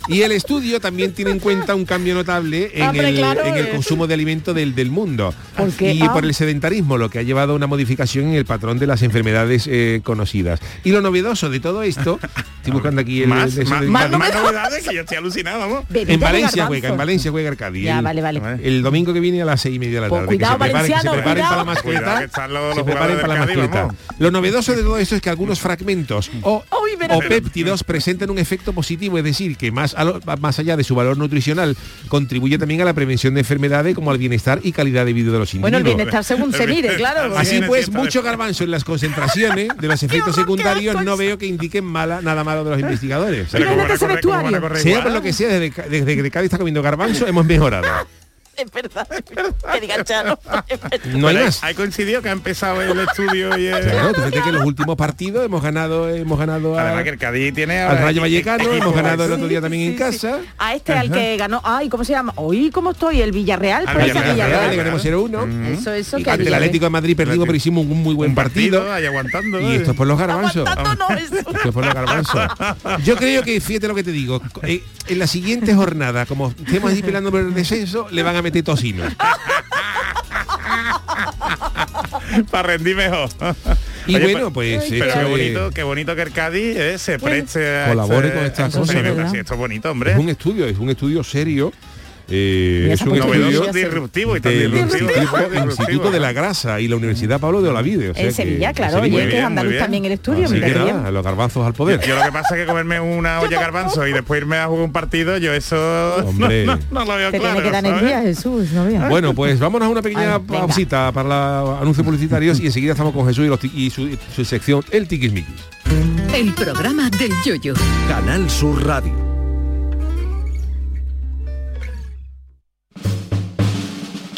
Y el estudio también tiene en cuenta un cambio notable en, Hombre, el, claro, en el eh. consumo de alimentos del, del mundo. ¿Por qué? Y Ah. por el sedentarismo, lo que ha llevado a una modificación en el patrón de las enfermedades eh, conocidas. Y lo novedoso de todo esto, estoy buscando aquí el... Más, de eso más, de- más, Más más novedades que yo estoy alucinado, vamos. Bebida en Valencia juega, en Valencia juega Arcadi. Ya, el, vale, vale. el domingo que viene a las seis y media de la Pues tarde. cuidado, que se preparen, que se valenciano, preparen para la mascleta. Cuidado, que están los- se preparen para la mascleta. Lo novedoso de todo esto es que algunos fragmentos o, Uy, o péptidos presentan un efecto positivo, es decir, que más, a lo- más allá de su valor nutricional, contribuye también a la prevención de enfermedades como al bienestar y calidad de vida de los Bueno, individuos. el bienestar según se mire, claro. Así pues, mucho garbanzo en las concentraciones de los efectos secundarios no veo que indiquen mala, nada malo de los investigadores. Sea, por lo que sea, desde, desde que Cádiz está comiendo garbanzo, hemos mejorado. Es verdad, es verdad. Que diga Chano. Es verdad. No hay Pero más. Hay coincidido que ha empezado el estudio y el... Claro, tú fíjate que en los últimos partidos hemos ganado, hemos ganado a- Además que el Cádiz tiene al Rayo Vallecano, hemos ganado el de- otro día también en casa. A este al que ganó, ay, ¿cómo se llama? Hoy, ¿cómo estoy? El Villarreal, Al parece Villarreal, le ganamos 0-1. Eso, eso, Y que ante el Atlético de Madrid perdimos, pero hicimos un muy buen partido. ahí aguantando. Y esto es por los garbanzos. Eso. Esto es por los garbanzos. Yo creo que, fíjate lo que te digo, eh, en la siguiente jornada, como estemos ahí peleando por el descenso, le van a meter tocino. para rendir mejor. Y Oye, bueno, pues Pero esto qué bonito, qué bonito que el Cádiz eh, se preste a colabore este- con estas cosas, esto es bonito, hombre. es un estudio, es un estudio serio. Eh, es un estudio Novedoso, disruptivo y tan del disruptivo. Instituto, disruptivo, Instituto de la. Grasa y la Universidad Pablo de Olavide. o sea En Sevilla, claro, que bien, es andaluz también el estudio, Así que nada, los garbanzos al poder. Yo lo que pasa es que comerme una olla garbanzo y después irme a jugar un partido, yo eso Hombre. no, no, no lo veo Te claro. tiene que dar energía, Jesús, no veas. Bueno, pues vámonos a una pequeña pausita para los anuncios publicitarios y enseguida estamos con Jesús y, los ti- y su, su sección El Tiquismiquis. El programa del yoyo. Canal Sur Radio.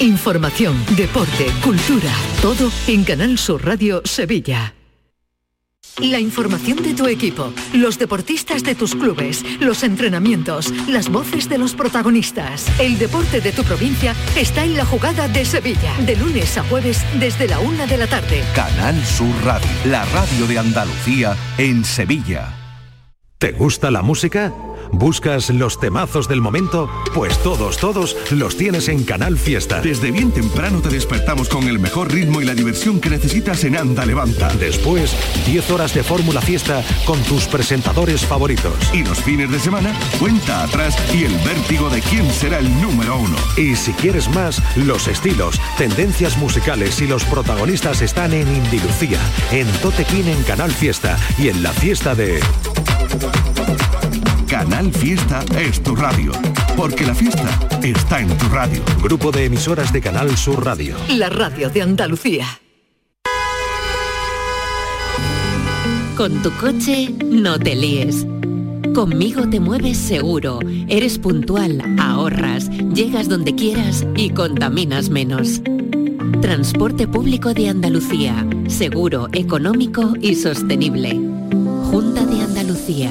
Información, deporte, cultura, todo en Canal Sur Radio Sevilla. La información de tu equipo, los deportistas de tus clubes, los entrenamientos, las voces de los protagonistas. El deporte de tu provincia está en la jugada de Sevilla, de lunes a jueves desde la una de la tarde. Canal Sur Radio, la radio de Andalucía en Sevilla. ¿Te gusta la música? ¿Buscas los temazos del momento? Pues todos, todos los tienes en Canal Fiesta. Desde bien temprano te despertamos con el mejor ritmo y la diversión que necesitas en Anda Levanta. Después, 10 horas de Fórmula Fiesta con tus presentadores favoritos. Y los fines de semana, cuenta atrás y el vértigo de quién será el número uno. Y si quieres más, los estilos, tendencias musicales y los protagonistas están en Indilucía, en Totequín en Canal Fiesta y en la fiesta de... Canal Fiesta es tu radio, porque la fiesta está en tu radio. Grupo de emisoras de Canal Sur Radio. La radio de Andalucía. Con tu coche no te líes. Conmigo te mueves seguro, eres puntual, ahorras, llegas donde quieras y contaminas menos. Transporte público de Andalucía, seguro, económico y sostenible. Junta de Andalucía.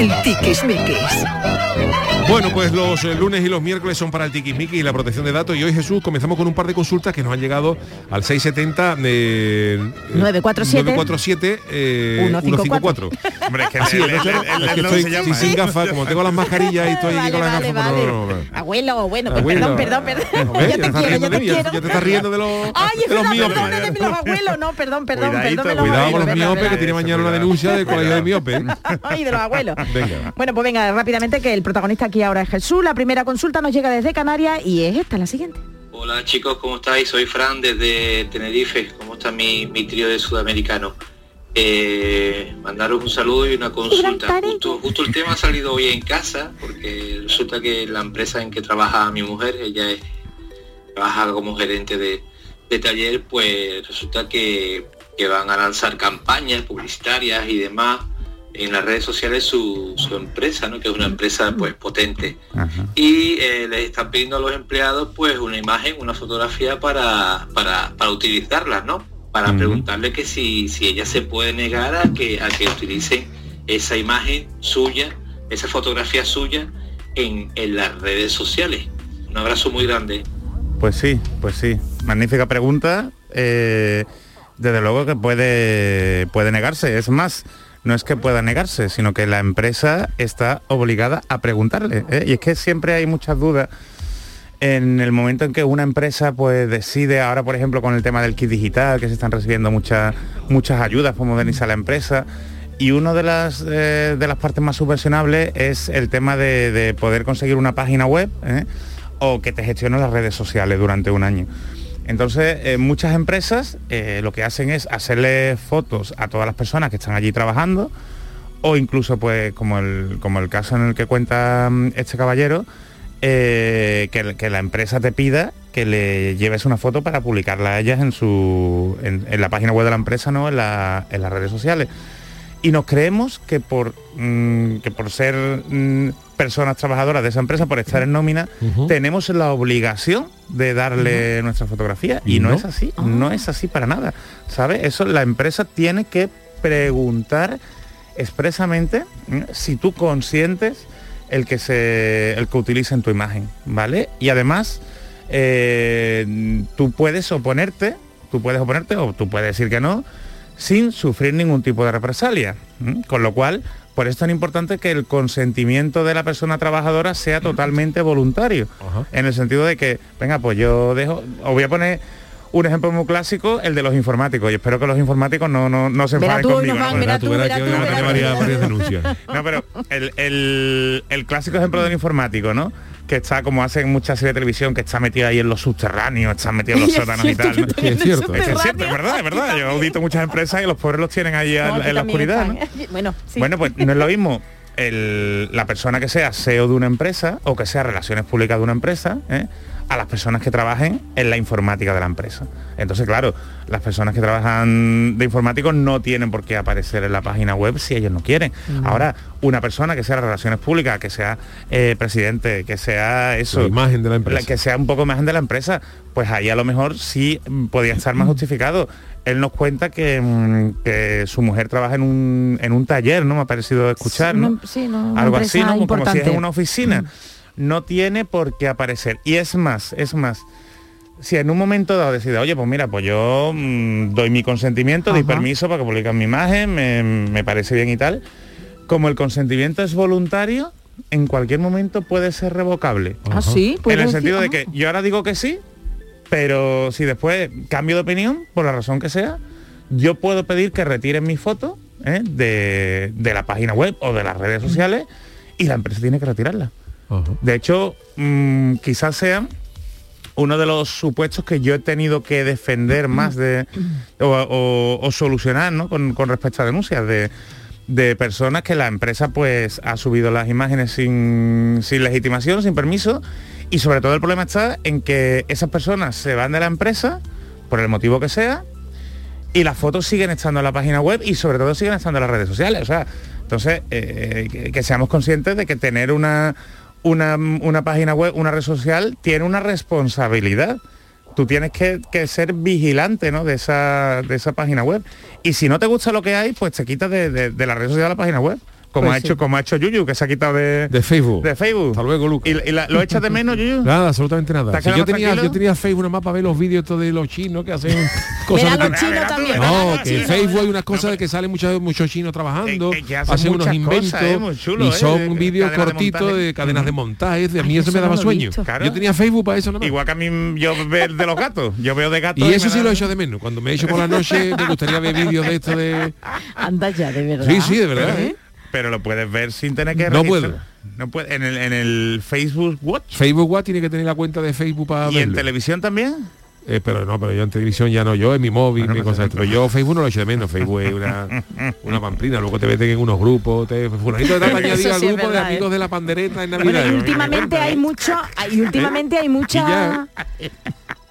El Tiquismiquis. Bueno, pues los eh, lunes y los miércoles son para el tiquismiqui y la protección de datos. Y hoy, Jesús, comenzamos con un par de consultas que nos han llegado al 670 eh, 947 947 eh, 154. 154. Hombre, es que Así, el- es que el- el- es que el- estoy se llama, sin- ¿eh? gafas, como tengo las mascarillas y estoy aquí Vale, con las vale, gafas. vale. no, no, no, no. Abuelo, bueno, pues Abuelo. perdón, perdón, perdón. Ya te estás quiero, ya riendo de te mí, ya- quiero. ya te estás riendo de los- Ay, de los verdad, miopes. perdóname, los abuelos, no, perdón, perdón, perdón. Cuidado con los miopes que tiene mañana una denuncia del colegio de miopes. Ay, de los abuelos. Venga. Bueno, pues venga, rápidamente que el protagonista aquí ahora es Jesús. La primera consulta nos llega desde Canarias y es esta, la siguiente. Hola chicos, ¿cómo estáis? Soy Fran desde Tenerife. ¿Cómo está mi, mi trío de sudamericano? Eh, mandaros un saludo y una consulta. Justo, justo el tema ha salido hoy en casa porque resulta que la empresa en que trabaja mi mujer, ella es, trabaja como gerente de, de taller, pues resulta que, que van a lanzar campañas publicitarias y demás en las redes sociales su, su empresa, ¿no? que es una empresa pues potente y eh, les están pidiendo a los empleados pues una imagen, una fotografía para, para, para utilizarlas, ¿no? Para preguntarle que si, si ella se puede negar a que, a que utilicen esa imagen suya, esa fotografía suya en, en las redes sociales. Un abrazo muy grande. Pues sí, pues sí. Magnífica pregunta. Eh, desde luego que puede, puede negarse. Es más, no es que pueda negarse, sino que la empresa está obligada a preguntarle. ¿eh? Y es que siempre hay muchas dudas en el momento en que una empresa pues decide, ahora por ejemplo con el tema del kit digital, que se están recibiendo muchas, muchas ayudas para modernizar la empresa, y una de las, eh, de las partes más subvencionables es el tema de, de poder conseguir una página web ¿eh? o que te gestione las redes sociales durante un año. Entonces, eh, muchas empresas eh, lo que hacen es hacerle fotos a todas las personas que están allí trabajando, o incluso, pues, como el, como el caso en el que cuenta mm, este caballero, eh, que, que la empresa te pida que le lleves una foto para publicarla a ellas en, su, en, la página web de la empresa, ¿no? En, la- en las redes sociales. Y nos creemos que por, mm, que por ser mm, personas trabajadoras de esa empresa, por estar en nómina, tenemos la obligación de darle nuestra fotografía. Y, Y no, no. es así, no es así para nada. ¿Sabe? Eso la empresa tiene que preguntar expresamente ¿m? si tú consientes el que se el que utilicen tu imagen, ¿vale? Y además eh, tú puedes oponerte, tú puedes oponerte o tú puedes decir que no, sin sufrir ningún tipo de represalia. ¿m? Con lo cual, por eso es tan importante que el consentimiento de la persona trabajadora sea totalmente voluntario. En el sentido de que, venga, pues yo dejo, os voy a poner un ejemplo muy clásico, el de los informáticos. Y espero que los informáticos no, no, no se enfaden conmigo. ¿no? pero el, el- el clásico ejemplo del informático, ¿no? Que está, como hacen muchas series de televisión, que está metido ahí en los subterráneos, está metido en los sótanos y tal. que ¿no? el Es cierto. Es que es subterráneo. cierto, es verdad, es verdad. Yo audito muchas empresas y los pobres los tienen ahí No, al- en la oscuridad, ¿no? están. Bueno, sí. Bueno, pues no es lo mismo el- la persona que sea CEO de una empresa o que sea relaciones públicas de una empresa, ¿eh? A las personas que trabajen en la informática de la empresa. Entonces, claro, las personas que trabajan de informáticos no tienen por qué aparecer en la página web si ellos no quieren. Ahora, una persona que sea de relaciones públicas, que sea eh, presidente, que sea eso, La imagen de la empresa. que sea un poco imagen de la empresa, pues ahí a lo mejor sí mm, podía estar más justificado. Él nos cuenta que, mm, que su mujer trabaja en un, en un taller, ¿no? Me ha parecido escuchar, Sí, ¿no? una- sí, no, una Algo así, ¿no? Como si es una oficina. No tiene por qué aparecer. Y es más, es más. Si en un momento dado decide, oye, pues mira, pues yo mm, doy mi consentimiento, doy Ajá. permiso para que publiquen mi imagen, me, me parece bien y tal. Como el consentimiento es voluntario, en cualquier momento puede ser revocable. Ah, sí, En el decir- sentido de ah. que yo ahora digo que sí, pero si después cambio de opinión, por la razón que sea, yo puedo pedir que retiren mi foto ¿eh? de, de la página web o de las redes sociales y la empresa tiene que retirarla. De hecho, mm, quizás sea uno de los supuestos que yo he tenido que defender más de o, solucionar ¿no? con, con respecto a denuncias de, de personas que la empresa pues ha subido las imágenes sin, sin legitimación, sin permiso y sobre todo el problema está en que esas personas se van de la empresa por el motivo que sea y las fotos siguen estando en la página web y sobre todo siguen estando en las redes sociales. O sea, entonces, eh, que, que seamos conscientes de que tener una, una, una página web, una red social, tiene una responsabilidad. Tú tienes que, que ser vigilante ¿no? de, esa, de esa página web. Y si no te gusta lo que hay, pues te quitas de, de- de la red social a la página web. Como, Pues ha sí. hecho, como ha hecho Yuyu, que se ha quitado de, De Facebook. de Facebook. Hasta luego, Lucas. ¿Y, y la- lo echas de menos, Yuyu? Nada, absolutamente nada. ¿Te Si has yo, tenía, tranquilo? yo tenía Facebook nada más para ver los vídeos estos de los chinos que hacen cosas de los chinos también. No, que en. Facebook hay unas cosas de que salen muchos muchos chinos trabajando, Eh, eh, que hacen hacen unos inventos cosas, eh, chulo, y eh, son de- vídeos de cortitos de cadenas de montaje. A mí Ay, eso me daba sueño. Claro. Yo tenía Facebook para eso nada más. Igual que a mí yo veo de los gatos. Yo veo de gatos. Y eso sí lo echo de menos. Cuando me echo por la noche me gustaría ver vídeos de esto de... Anda ya, de verdad. Sí, sí, de verdad. Pero lo puedes ver sin tener que No registrar. puedo. No puede. En el, en el Facebook Watch. Facebook Watch tiene que tener la cuenta de Facebook para ¿Y en televisión también? Eh, pero no, pero yo en televisión ya no, yo en mi móvil, Bueno, mi cosa, pero yo Facebook no lo echo de menos, Facebook es una, una pamplina, luego te meten en unos grupos, te fulanito de tal añadido al sí grupo de amigos ¿eh? de la pandereta en Bueno, Navidad. y Yo, últimamente ¿me hay mucho, y últimamente hay mucha Y.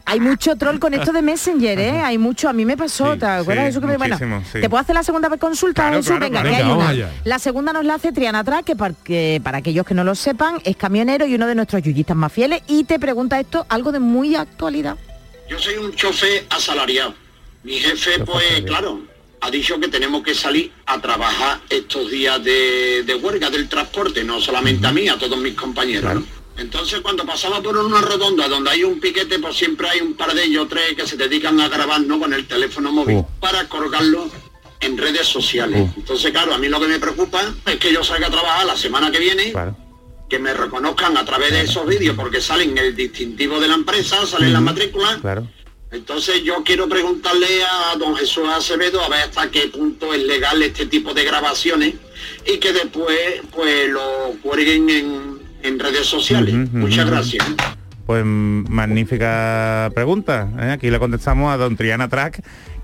hay mucho troll con esto de Messenger, ¿eh? Hay mucho, a mí me pasó, Sí, ¿te acuerdas? sí, Eso que me- bueno, sí. ¿te puedo hacer la segunda consulta, Claro, Jesús? claro, Venga, claro. que hay una. allá. La segunda nos la hace Triana Tra, que para, que para aquellos que no lo sepan, es camionero y uno de nuestros yuyistas más fieles, y te pregunta esto, algo de muy actualidad. Yo soy un chofer asalariado. Mi jefe, pues claro, ha dicho que tenemos que salir a trabajar estos días de, de huelga del transporte, no solamente a mí, a todos mis compañeros. ¿no? Entonces cuando pasamos por una rotonda donde hay un piquete, pues siempre hay un par de ellos, tres que se dedican a grabar ¿no? con el teléfono móvil Uh. para colgarlo en redes sociales. Uh. Entonces, claro, a mí lo que me preocupa es que yo salga a trabajar la semana que viene Claro. que me reconozcan a través de esos vídeos porque salen el distintivo de la empresa, salen las matrículas. Claro. Entonces yo quiero preguntarle a don Jesús Acevedo a ver hasta qué punto es legal este tipo de grabaciones y que después pues lo cuelguen en, en redes sociales. Muchas gracias. Pues magnífica pregunta. ¿eh? Aquí le contestamos a don Triana Track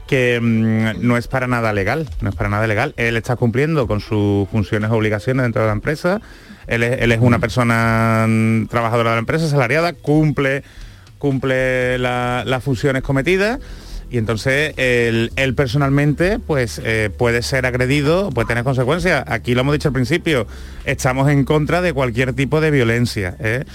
que mm, no es para nada legal, no es para nada legal. Él está cumpliendo con sus funciones o obligaciones dentro de la empresa. Él es, él es una persona mm, trabajadora de la empresa, salariada, cumple, cumple la- las funciones cometidas. Y entonces él, personalmente pues eh, puede ser agredido, puede tener consecuencias. Aquí lo hemos dicho al principio, estamos en contra de cualquier tipo de violencia. ¿eh?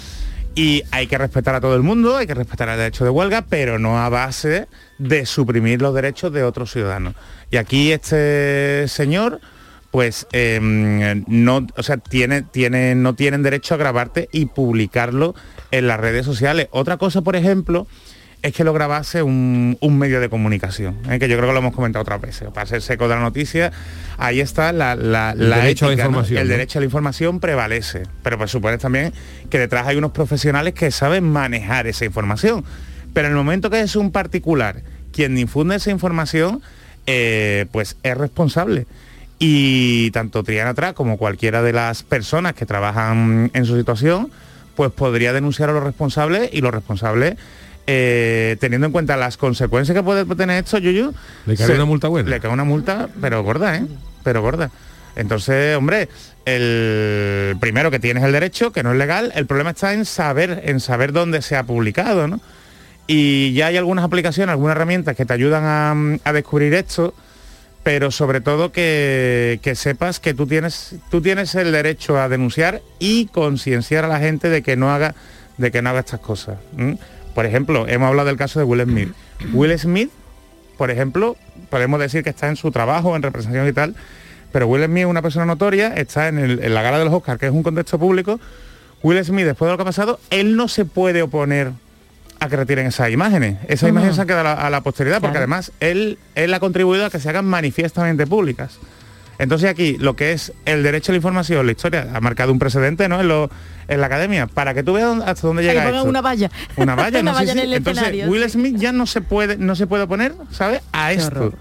Y hay que respetar a todo el mundo, hay que respetar el derecho de huelga, pero no a base de suprimir los derechos de otros ciudadanos. Y aquí este señor pues em, no, o sea, tiene, tiene, no tienen derecho a grabarte y publicarlo en las redes sociales. Otra cosa, por ejemplo, es que lo grabase un, un medio de comunicación, ¿eh? que yo creo que lo hemos comentado otras veces. Para ser seco de la noticia, ahí está la, la, El la derecho a la ética, ¿no? información, El ¿no? derecho a la información prevalece. Pero pues supones también que detrás hay unos profesionales que saben manejar esa información. Pero en el momento que es un particular quien difunde esa información, eh, pues es responsable. Y tanto Triana Tra como cualquiera de las personas que trabajan en su situación, pues podría denunciar a los responsables y los responsables, eh, teniendo en cuenta las consecuencias que puede tener esto, Yuyu, Le cae se- una multa buena. Le cae una multa, pero gorda, ¿eh? Pero gorda. Entonces, hombre, el primero que tienes el derecho, que no es legal, el problema está en saber, en saber dónde se ha publicado, ¿no? Y ya hay algunas aplicaciones, algunas herramientas que te ayudan a, a descubrir esto, pero sobre todo que, que sepas que tú tienes, tú tienes el derecho a denunciar y concienciar a la gente de que no haga, de que no haga estas cosas. Por ejemplo, hemos hablado del caso de Will Smith. Will Smith, por ejemplo, podemos decir que está en su trabajo, en representación y tal, pero Will Smith es una persona notoria, está en, el- en la gala de los Oscars, que es un contexto público. Will Smith, después de lo que ha pasado, él no se puede oponer a que retiren esas imágenes. Esas imágenes se han quedado a la, a la posteridad, porque además él, él ha contribuido a que se hagan manifiestamente públicas. Entonces aquí lo que es el derecho a la información, la historia ha marcado un precedente ¿no? en, lo- en la academia, para que tú veas dónde- hasta dónde que llega pongan esto. una valla. Una valla, Una no valla sí. en el Entonces escenario, Will sí. Smith ya no se puede no se puede oponer, ¿sabes? A Qué esto. horror.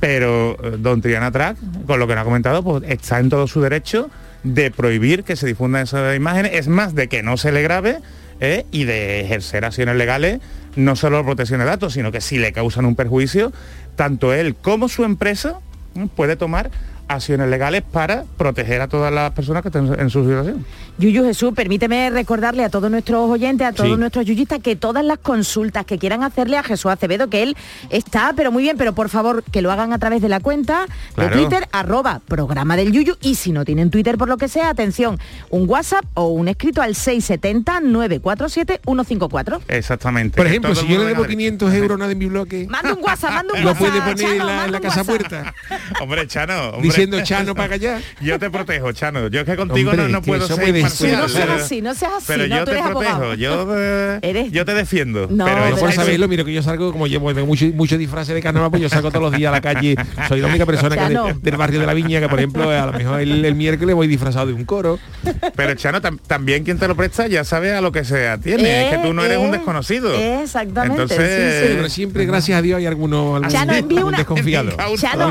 Pero eh, Don Triana Track, con lo que nos ha comentado, pues está en todo su derecho de prohibir que se difundan esas imágenes, es más, de que no se le grabe ¿eh? y de ejercer acciones legales, no solo protección de datos, sino que si le causan un perjuicio, tanto él como su empresa ¿eh? puede tomar acciones legales para proteger a todas las personas que estén en su situación. Yuyu Jesús, permíteme recordarle a todos nuestros oyentes, a todos Sí. nuestros yuyistas, que todas las consultas que quieran hacerle a Jesús Acevedo, que él está, pero muy bien, pero por favor que lo hagan a través de la cuenta Claro. de Twitter, arroba programa del Yuyu, y si no tienen Twitter por lo que sea, atención, un WhatsApp o un escrito al 670-947-154. Exactamente. Por ejemplo, si yo le debo venga 500 euros nada en mi bloque, Manda un WhatsApp, manda un lo WhatsApp. puede poner en la, en casa WhatsApp. puerta, Hombre, Chano, hombre. Diciendo Chano para allá. Yo te protejo, Chano. Yo es que contigo Hombre, no, no puedo ser imparcial. No seas pero- así, no seas así, Pero no, yo tú te eres protejo, yo, eh, Eres- yo te defiendo. No, pero No por saberlo, mira que yo salgo, como llevo mucho, mucho disfraces de carnaval, pues yo salgo todos los días a la calle. Soy la única persona que Chano. de- del barrio de la Viña, que por ejemplo, a lo mejor el, el miércoles voy disfrazado de un coro. Pero Chano, tam- también quien te lo presta ya sabe a lo que se atiene. es que tú no eres Eh, un eh, desconocido. Exactamente. Entonces, sí, sí. Pero siempre, gracias a Dios, hay alguno, algún, Chano, envía algún una- desconfiado. Chano.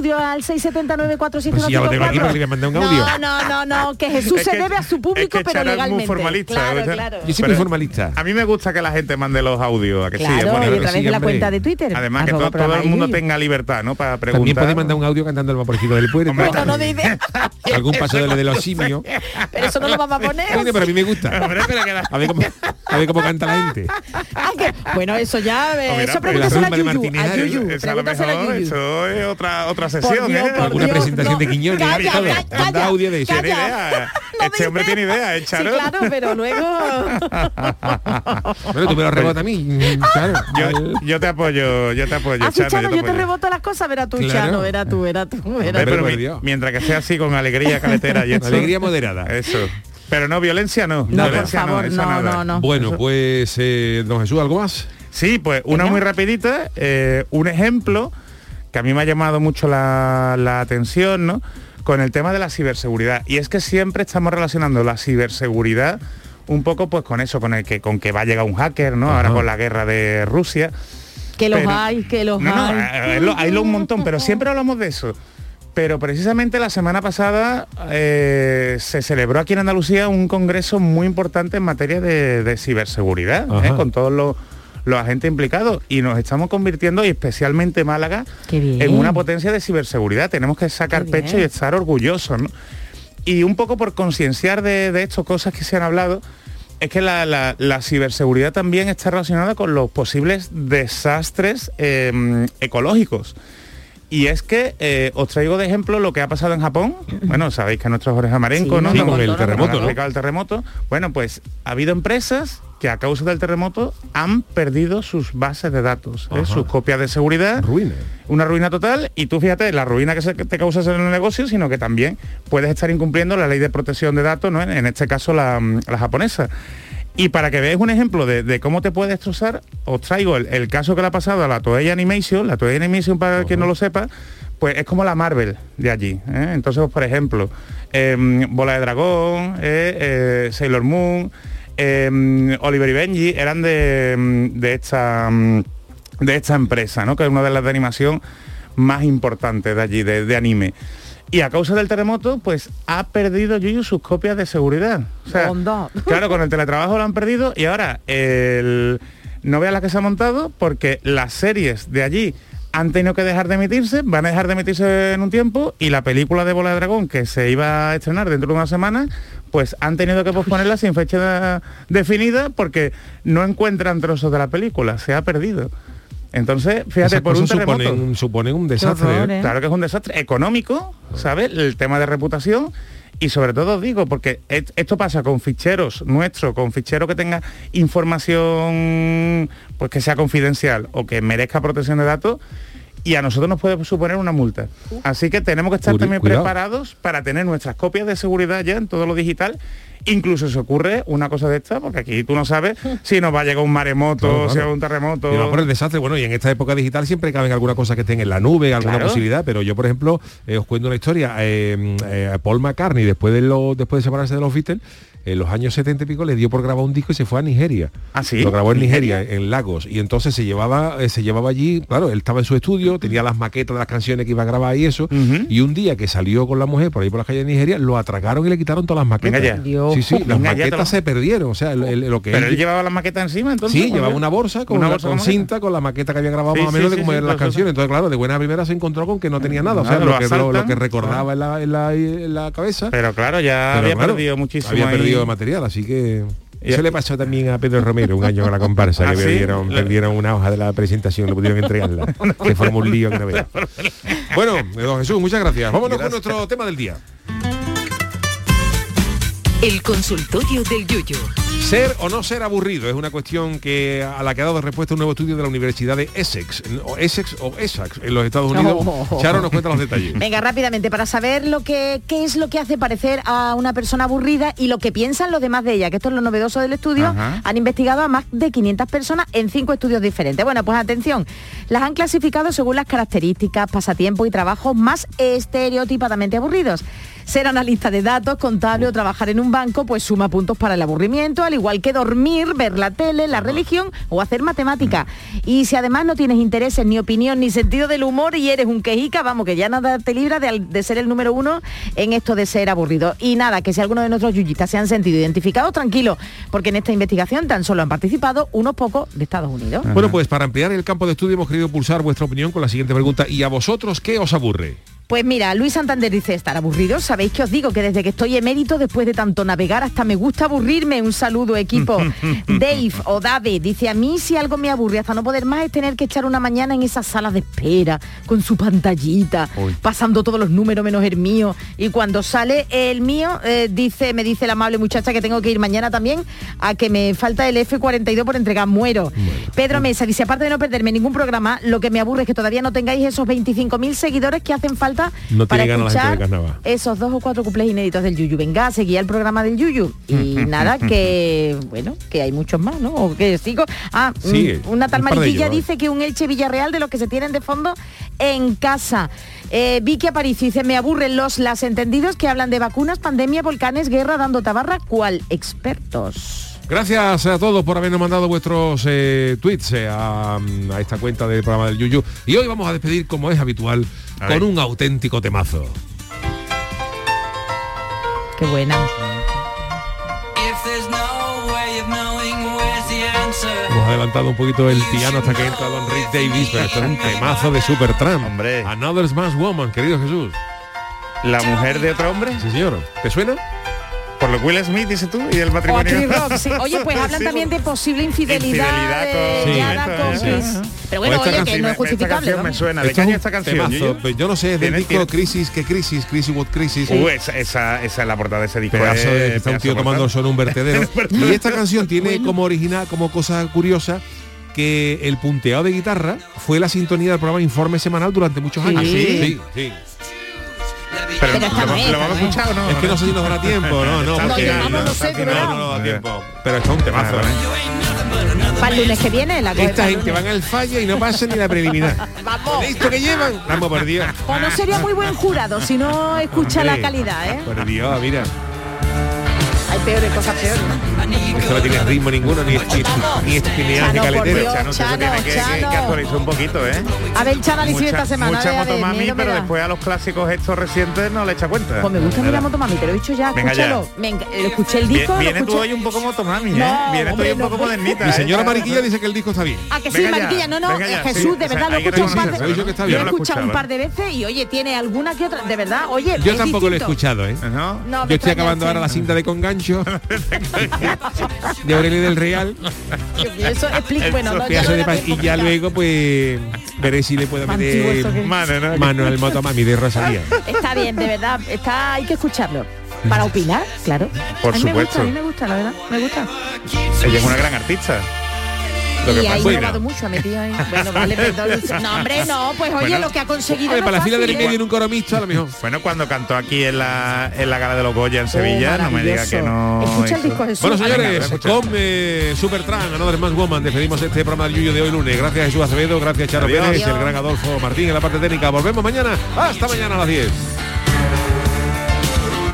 Audio al 679 Pues si ya lo tengo aquí, ¿para qué le mandé un audio? No, no, no, no, que Jesús Es se que- debe a su es público, que pero es muy legalmente. formalista, claro, claro. Yo soy muy formalista. A mí me gusta que la gente mande los audios, a que sí. Claro, es y bonito. a través sí, de la cuenta de Twitter. Además que todo, todo el mundo tenga libertad, ¿no? Para preguntar. También podéis mandar un audio cantando el vaporcito del puerto. No algún paso de, de los simios. Pero eso no lo vamos a poner. Bueno, pero a mí me gusta. A ver cómo, a ver cómo canta la gente. Bueno, eso ya, eso pregúntaselo a Yuyu. Pregúntaselo a Yuyu. eso es otra, sesión, Dios, ¿eh? por Alguna Dios, presentación no. de Quiñones y Calla, todo. calla, Manda calla. audio de eso. Tiene idea. No Este hombre tiene idea, ¿eh, Sí, Charo? claro, pero luego... Bueno, tú me lo rebotas a mí. Claro. Yo, yo te apoyo, yo te apoyo, Así, Chano, Chano, yo te apoyo. reboto las cosas, verás tú, Claro. Chano, verás tú, verás tú, Hombre, tú. pero por mientras que sea así con alegría caletera y esto, Alegría moderada. Eso. Pero no, violencia no. No, por violencia favor, eso no, nada. no, no. Bueno, pues, eh, don Jesús, ¿algo más? Sí, pues una muy rapidita, eh, un ejemplo que a mí me ha llamado mucho la, la atención, ¿no? Con el tema de la ciberseguridad. Y es que siempre estamos relacionando la ciberseguridad un poco pues con eso, con el que con que va a llegar un hacker, ¿no? Ahora con la guerra de Rusia. Que los Pero- hay, que los No, no, hay. hay, lo- hay lo un montón, pero siempre hablamos de eso. Pero precisamente la semana pasada eh, se celebró aquí en Andalucía un congreso muy importante en materia de, de ciberseguridad, ¿eh? Con todos los, los agentes implicados. Y nos estamos convirtiendo, y especialmente Málaga, en una potencia de ciberseguridad. Tenemos que sacar pecho y estar orgullosos. ¿no? Y un poco por concienciar de, de estas cosas que se han hablado, es que la, la- la ciberseguridad también está relacionada con los posibles desastres eh, ecológicos. Y es que eh, os traigo de ejemplo lo que ha pasado en Japón. Bueno, sabéis que nuestro Jorge Amarenco, Sí, ¿no? sí, con el terremoto, ¿no? el terremoto. Bueno, pues ha habido empresas que a causa del terremoto han perdido sus bases de datos, ¿eh? Sus copias de seguridad. Ruina. Una ruina total y tú fíjate la ruina que se- te causas en el negocio, sino que también puedes estar incumpliendo la ley de protección de datos, ¿no? en, en este caso la, la japonesa. Y para que veáis un ejemplo de, de cómo te puede destrozar, os traigo el, el caso que le ha pasado a la Toei Animation. La Toei Animation, para quien no lo sepa, pues es como la Marvel de allí. ¿eh? Entonces, pues, por ejemplo, em, Bola de Dragón, eh, eh, Sailor Moon, em, Oliver y Benji eran de, em, de esta de esta empresa, ¿no? que es una de las de animación más importantes de allí, de, de anime. Y a causa del terremoto, pues ha perdido Yuyu sus copias de seguridad. O sea, claro, con el teletrabajo lo han perdido y ahora el... no veas la que se ha montado porque las series de allí han tenido que dejar de emitirse, van a dejar de emitirse en un tiempo y la película de Bola de Dragón que se iba a estrenar dentro de una semana, pues han tenido que posponerla sin fecha definida porque no encuentran trozos de la película, se ha perdido. Entonces, fíjate, Esas por un terremoto. suponen, suponen un desastre. ¿eh? Claro que es un desastre económico, ¿sabes? El tema de reputación. Y sobre todo digo, porque esto pasa con ficheros nuestros, con ficheros que tenga información pues que sea confidencial o que merezca protección de datos, y a nosotros nos puede suponer una multa. Así que tenemos que estar Curi- también cuidado. preparados para tener nuestras copias de seguridad ya en todo lo digital. Incluso se ocurre una cosa de esta, porque aquí tú no sabes si nos va a llegar un maremoto, Claro, si va un terremoto. Y va por el desastre, bueno, y en esta época digital siempre caben algunas cosas que estén en la nube, alguna Claro. posibilidad, pero yo, por ejemplo, eh, os cuento una historia. eh, eh, Paul McCartney, después de, lo, después de separarse de los Beatles, en los años 70 y pico le dio por grabar un disco y se fue a Nigeria. ¿Ah, sí? Lo grabó en ¿Nigeria? Nigeria, en Lagos. Y entonces se llevaba, eh, se llevaba allí, claro, él estaba en su estudio, tenía las maquetas de las canciones que iba a grabar y eso. Y un día que salió con la mujer por ahí por las calles de Nigeria, lo atracaron y le quitaron todas las maquetas. Venga ya. Dios. Sí, sí, las Venga maquetas lo- se perdieron. O sea, el- el- lo que Pero él- él llevaba la maqueta encima, entonces. Sí, llevaba una bolsa con, Una bolsa con cinta, con la maqueta que había grabado Sí, más o sí, menos de cómo sí, eran las canciones. Entonces, claro, de buena primera se encontró con que no tenía nada. O sea, lo que, recordaba en la, en la- en la cabeza. Pero claro, ya había perdido muchísimo. Había. Perdido material, así que... Eso le pasó también a Pedro Romero un año con la comparsa, ¿Ah, que sí? perdieron, perdieron una hoja de la presentación, no pudieron entregarla. Se formó un lío que no. Bueno, don Jesús, muchas gracias. Vámonos con nuestro tema del día. El consultorio del Yuyu. Ser o no ser aburrido es una cuestión que a la que ha dado respuesta un nuevo estudio de la Universidad de Essex, o Essex o Essex en los Estados Unidos. Oh. Charo nos cuenta los detalles. Venga, rápidamente, para saber lo que, qué es lo que hace parecer a una persona aburrida y lo que piensan los demás de ella, que esto es lo novedoso del estudio, Ajá. han investigado a más de 500 personas en cinco estudios diferentes. Bueno, pues atención, las han clasificado según las características, pasatiempos y trabajos más estereotipadamente aburridos. Ser analista de datos, contable o trabajar en un banco, pues suma puntos para el aburrimiento, al igual que dormir, ver la tele, la religión o hacer matemática. Y si además no tienes intereses, ni opinión, ni sentido del humor y eres un quejica, vamos, que ya nada te libra de, de ser el número uno en esto de ser aburrido. Y nada, que si alguno de nuestros yuyistas se han sentido identificados, tranquilo, porque en esta investigación tan solo han participado unos pocos de Estados Unidos. Bueno, pues para ampliar el campo de estudio hemos querido pulsar vuestra opinión con la siguiente pregunta. ¿Y a vosotros qué os aburre? Pues mira, Luis Santander dice estar aburridos. Sabéis que os digo que desde que estoy emérito, después de tanto navegar, hasta me gusta aburrirme. Un saludo, equipo. Dave o Dave dice a mí si algo me aburre hasta no poder más es tener que echar una mañana en esa sala de espera con su pantallita, pasando todos los números menos el mío. Y cuando sale el mío, eh, dice, me dice la amable muchacha que tengo que ir mañana también a que me falta el F42 por entregar, muero. Pedro Mesa dice, aparte de no perderme ningún programa, lo que me aburre es que todavía no tengáis esos 25.000 seguidores que hacen falta No para escuchar esos dos o cuatro cumples inéditos del Yuyu. Venga, seguía el programa del Yuyu. Y nada, que bueno, que hay muchos más, ¿no? O que sigo. Ah, Sí, mm, una tal un Mariquilla dice que un Elche Villarreal de los que se tienen de fondo en casa. Eh, Vicky Aparicio dice, me aburren los las entendidos que hablan de vacunas, pandemia, volcanes, guerra, dando tabarra, cual expertos. Gracias a todos por habernos mandado vuestros eh, tweets eh, a, a esta cuenta del programa del Yuyu. Y hoy vamos a despedir, como es habitual, A con ver. un auténtico temazo. Qué buena. Hemos adelantado un poquito el piano hasta que entra Don Rick Davis, pero esto es un temazo de Supertramp. Hombre. Another Smash Woman, querido Jesús. ¿La mujer de otro hombre? Sí, señor. ¿Te suena? Por lo Will Smith, dices tú, y el matrimonio. Chris Rock, sí. Oye, pues hablan Sí, también de posible infidelidad, Infidelidad de con- Yara Sí, con sí, Chris. sí. Pero bueno, oye, que no es justificable, me suena. ¿De qué año esta canción? temazo, pues yo no sé, es del disco tiene- Crisis, ¿qué Crisis? Crisis, what Crisis. Uh, esa, esa, esa es la portada de ese disco. pedazo de es está un tío tomando solo un vertedero. y esta canción tiene como original, como cosa curiosa, que el punteado de guitarra fue la sintonía del programa Informe Semanal durante muchos años. ¿Ah, sí? sí, sí. Pero, Pero ¿lo, lo vamos a escuchar o no? Es que no sé si nos dará tiempo, no, no, porque no, no sé, no, no da tiempo. Pero está un temazo, ¿eh? Para el lunes que viene, la Esta gente van al falla y no pasa ni la preliminar. Vamos. Esto que llevan, vamos por Dios. No sería muy buen jurado si no escucha la calidad, ¿eh? Por Dios, mira. Peores cosas peores. Esto no tiene ritmo ninguno, ni, ni, Chano, por caletero. Chano, Chano, tiene que, que- que Chano. actualizar un poquito, ¿eh? A ver, Chano Alicia esta semana. mucha ver, motomami, pero después a los clásicos estos recientes no le echa cuenta. Pues me gusta mirar Motomami, te lo he dicho ya, Venga escúchalo. escuché el disco, Viene tú hoy un poco motomami, ¿eh? No, Viene tú hoy un poco modernita. Mi ¿eh? señora Mariquilla dice que el disco está bien. Ah, que sí, Mariquilla, no, no, Jesús, de verdad, lo he escuchado un par de de veces y oye, tiene alguna que otra, de verdad, oye, Yo tampoco lo he escuchado, ¿eh? Yo estoy acabando ahora la cinta de Congancho de Aurelio del Real Eso explica, bueno, no, ya de y ya luego pues veré si le puedo meter Mano, ¿no? mano al motomami de Rosalía. Está bien, de verdad, está, hay que escucharlo. Para opinar, claro. Por a mí me gusta, supuesto. a mí me gusta, la verdad, me gusta. Ella es una gran artista. Lo que y ha pasa- innovado mucho, ha metido ahí. Bueno, vale, perdón. No, hombre, no, pues oye, Bueno. lo que ha conseguido Oye, no para la fila del medio en un coro mixto a lo mejor. Bueno, cuando cantó aquí en la, en la gala de los Goya en Sevilla, no me diga que no. Escucha el disco, Jesús. Bueno, a señores, con eh, Supertran, Another Man Woman, despedimos este programa del Yuyo de hoy lunes. Gracias Jesús Acevedo, gracias Charo Adiós. Pérez, Adiós. el gran Adolfo Martín en la parte técnica. Volvemos mañana. Hasta mañana a las 10.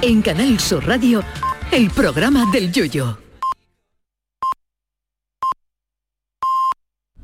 En Canal Sur Radio, el programa del Yoyo.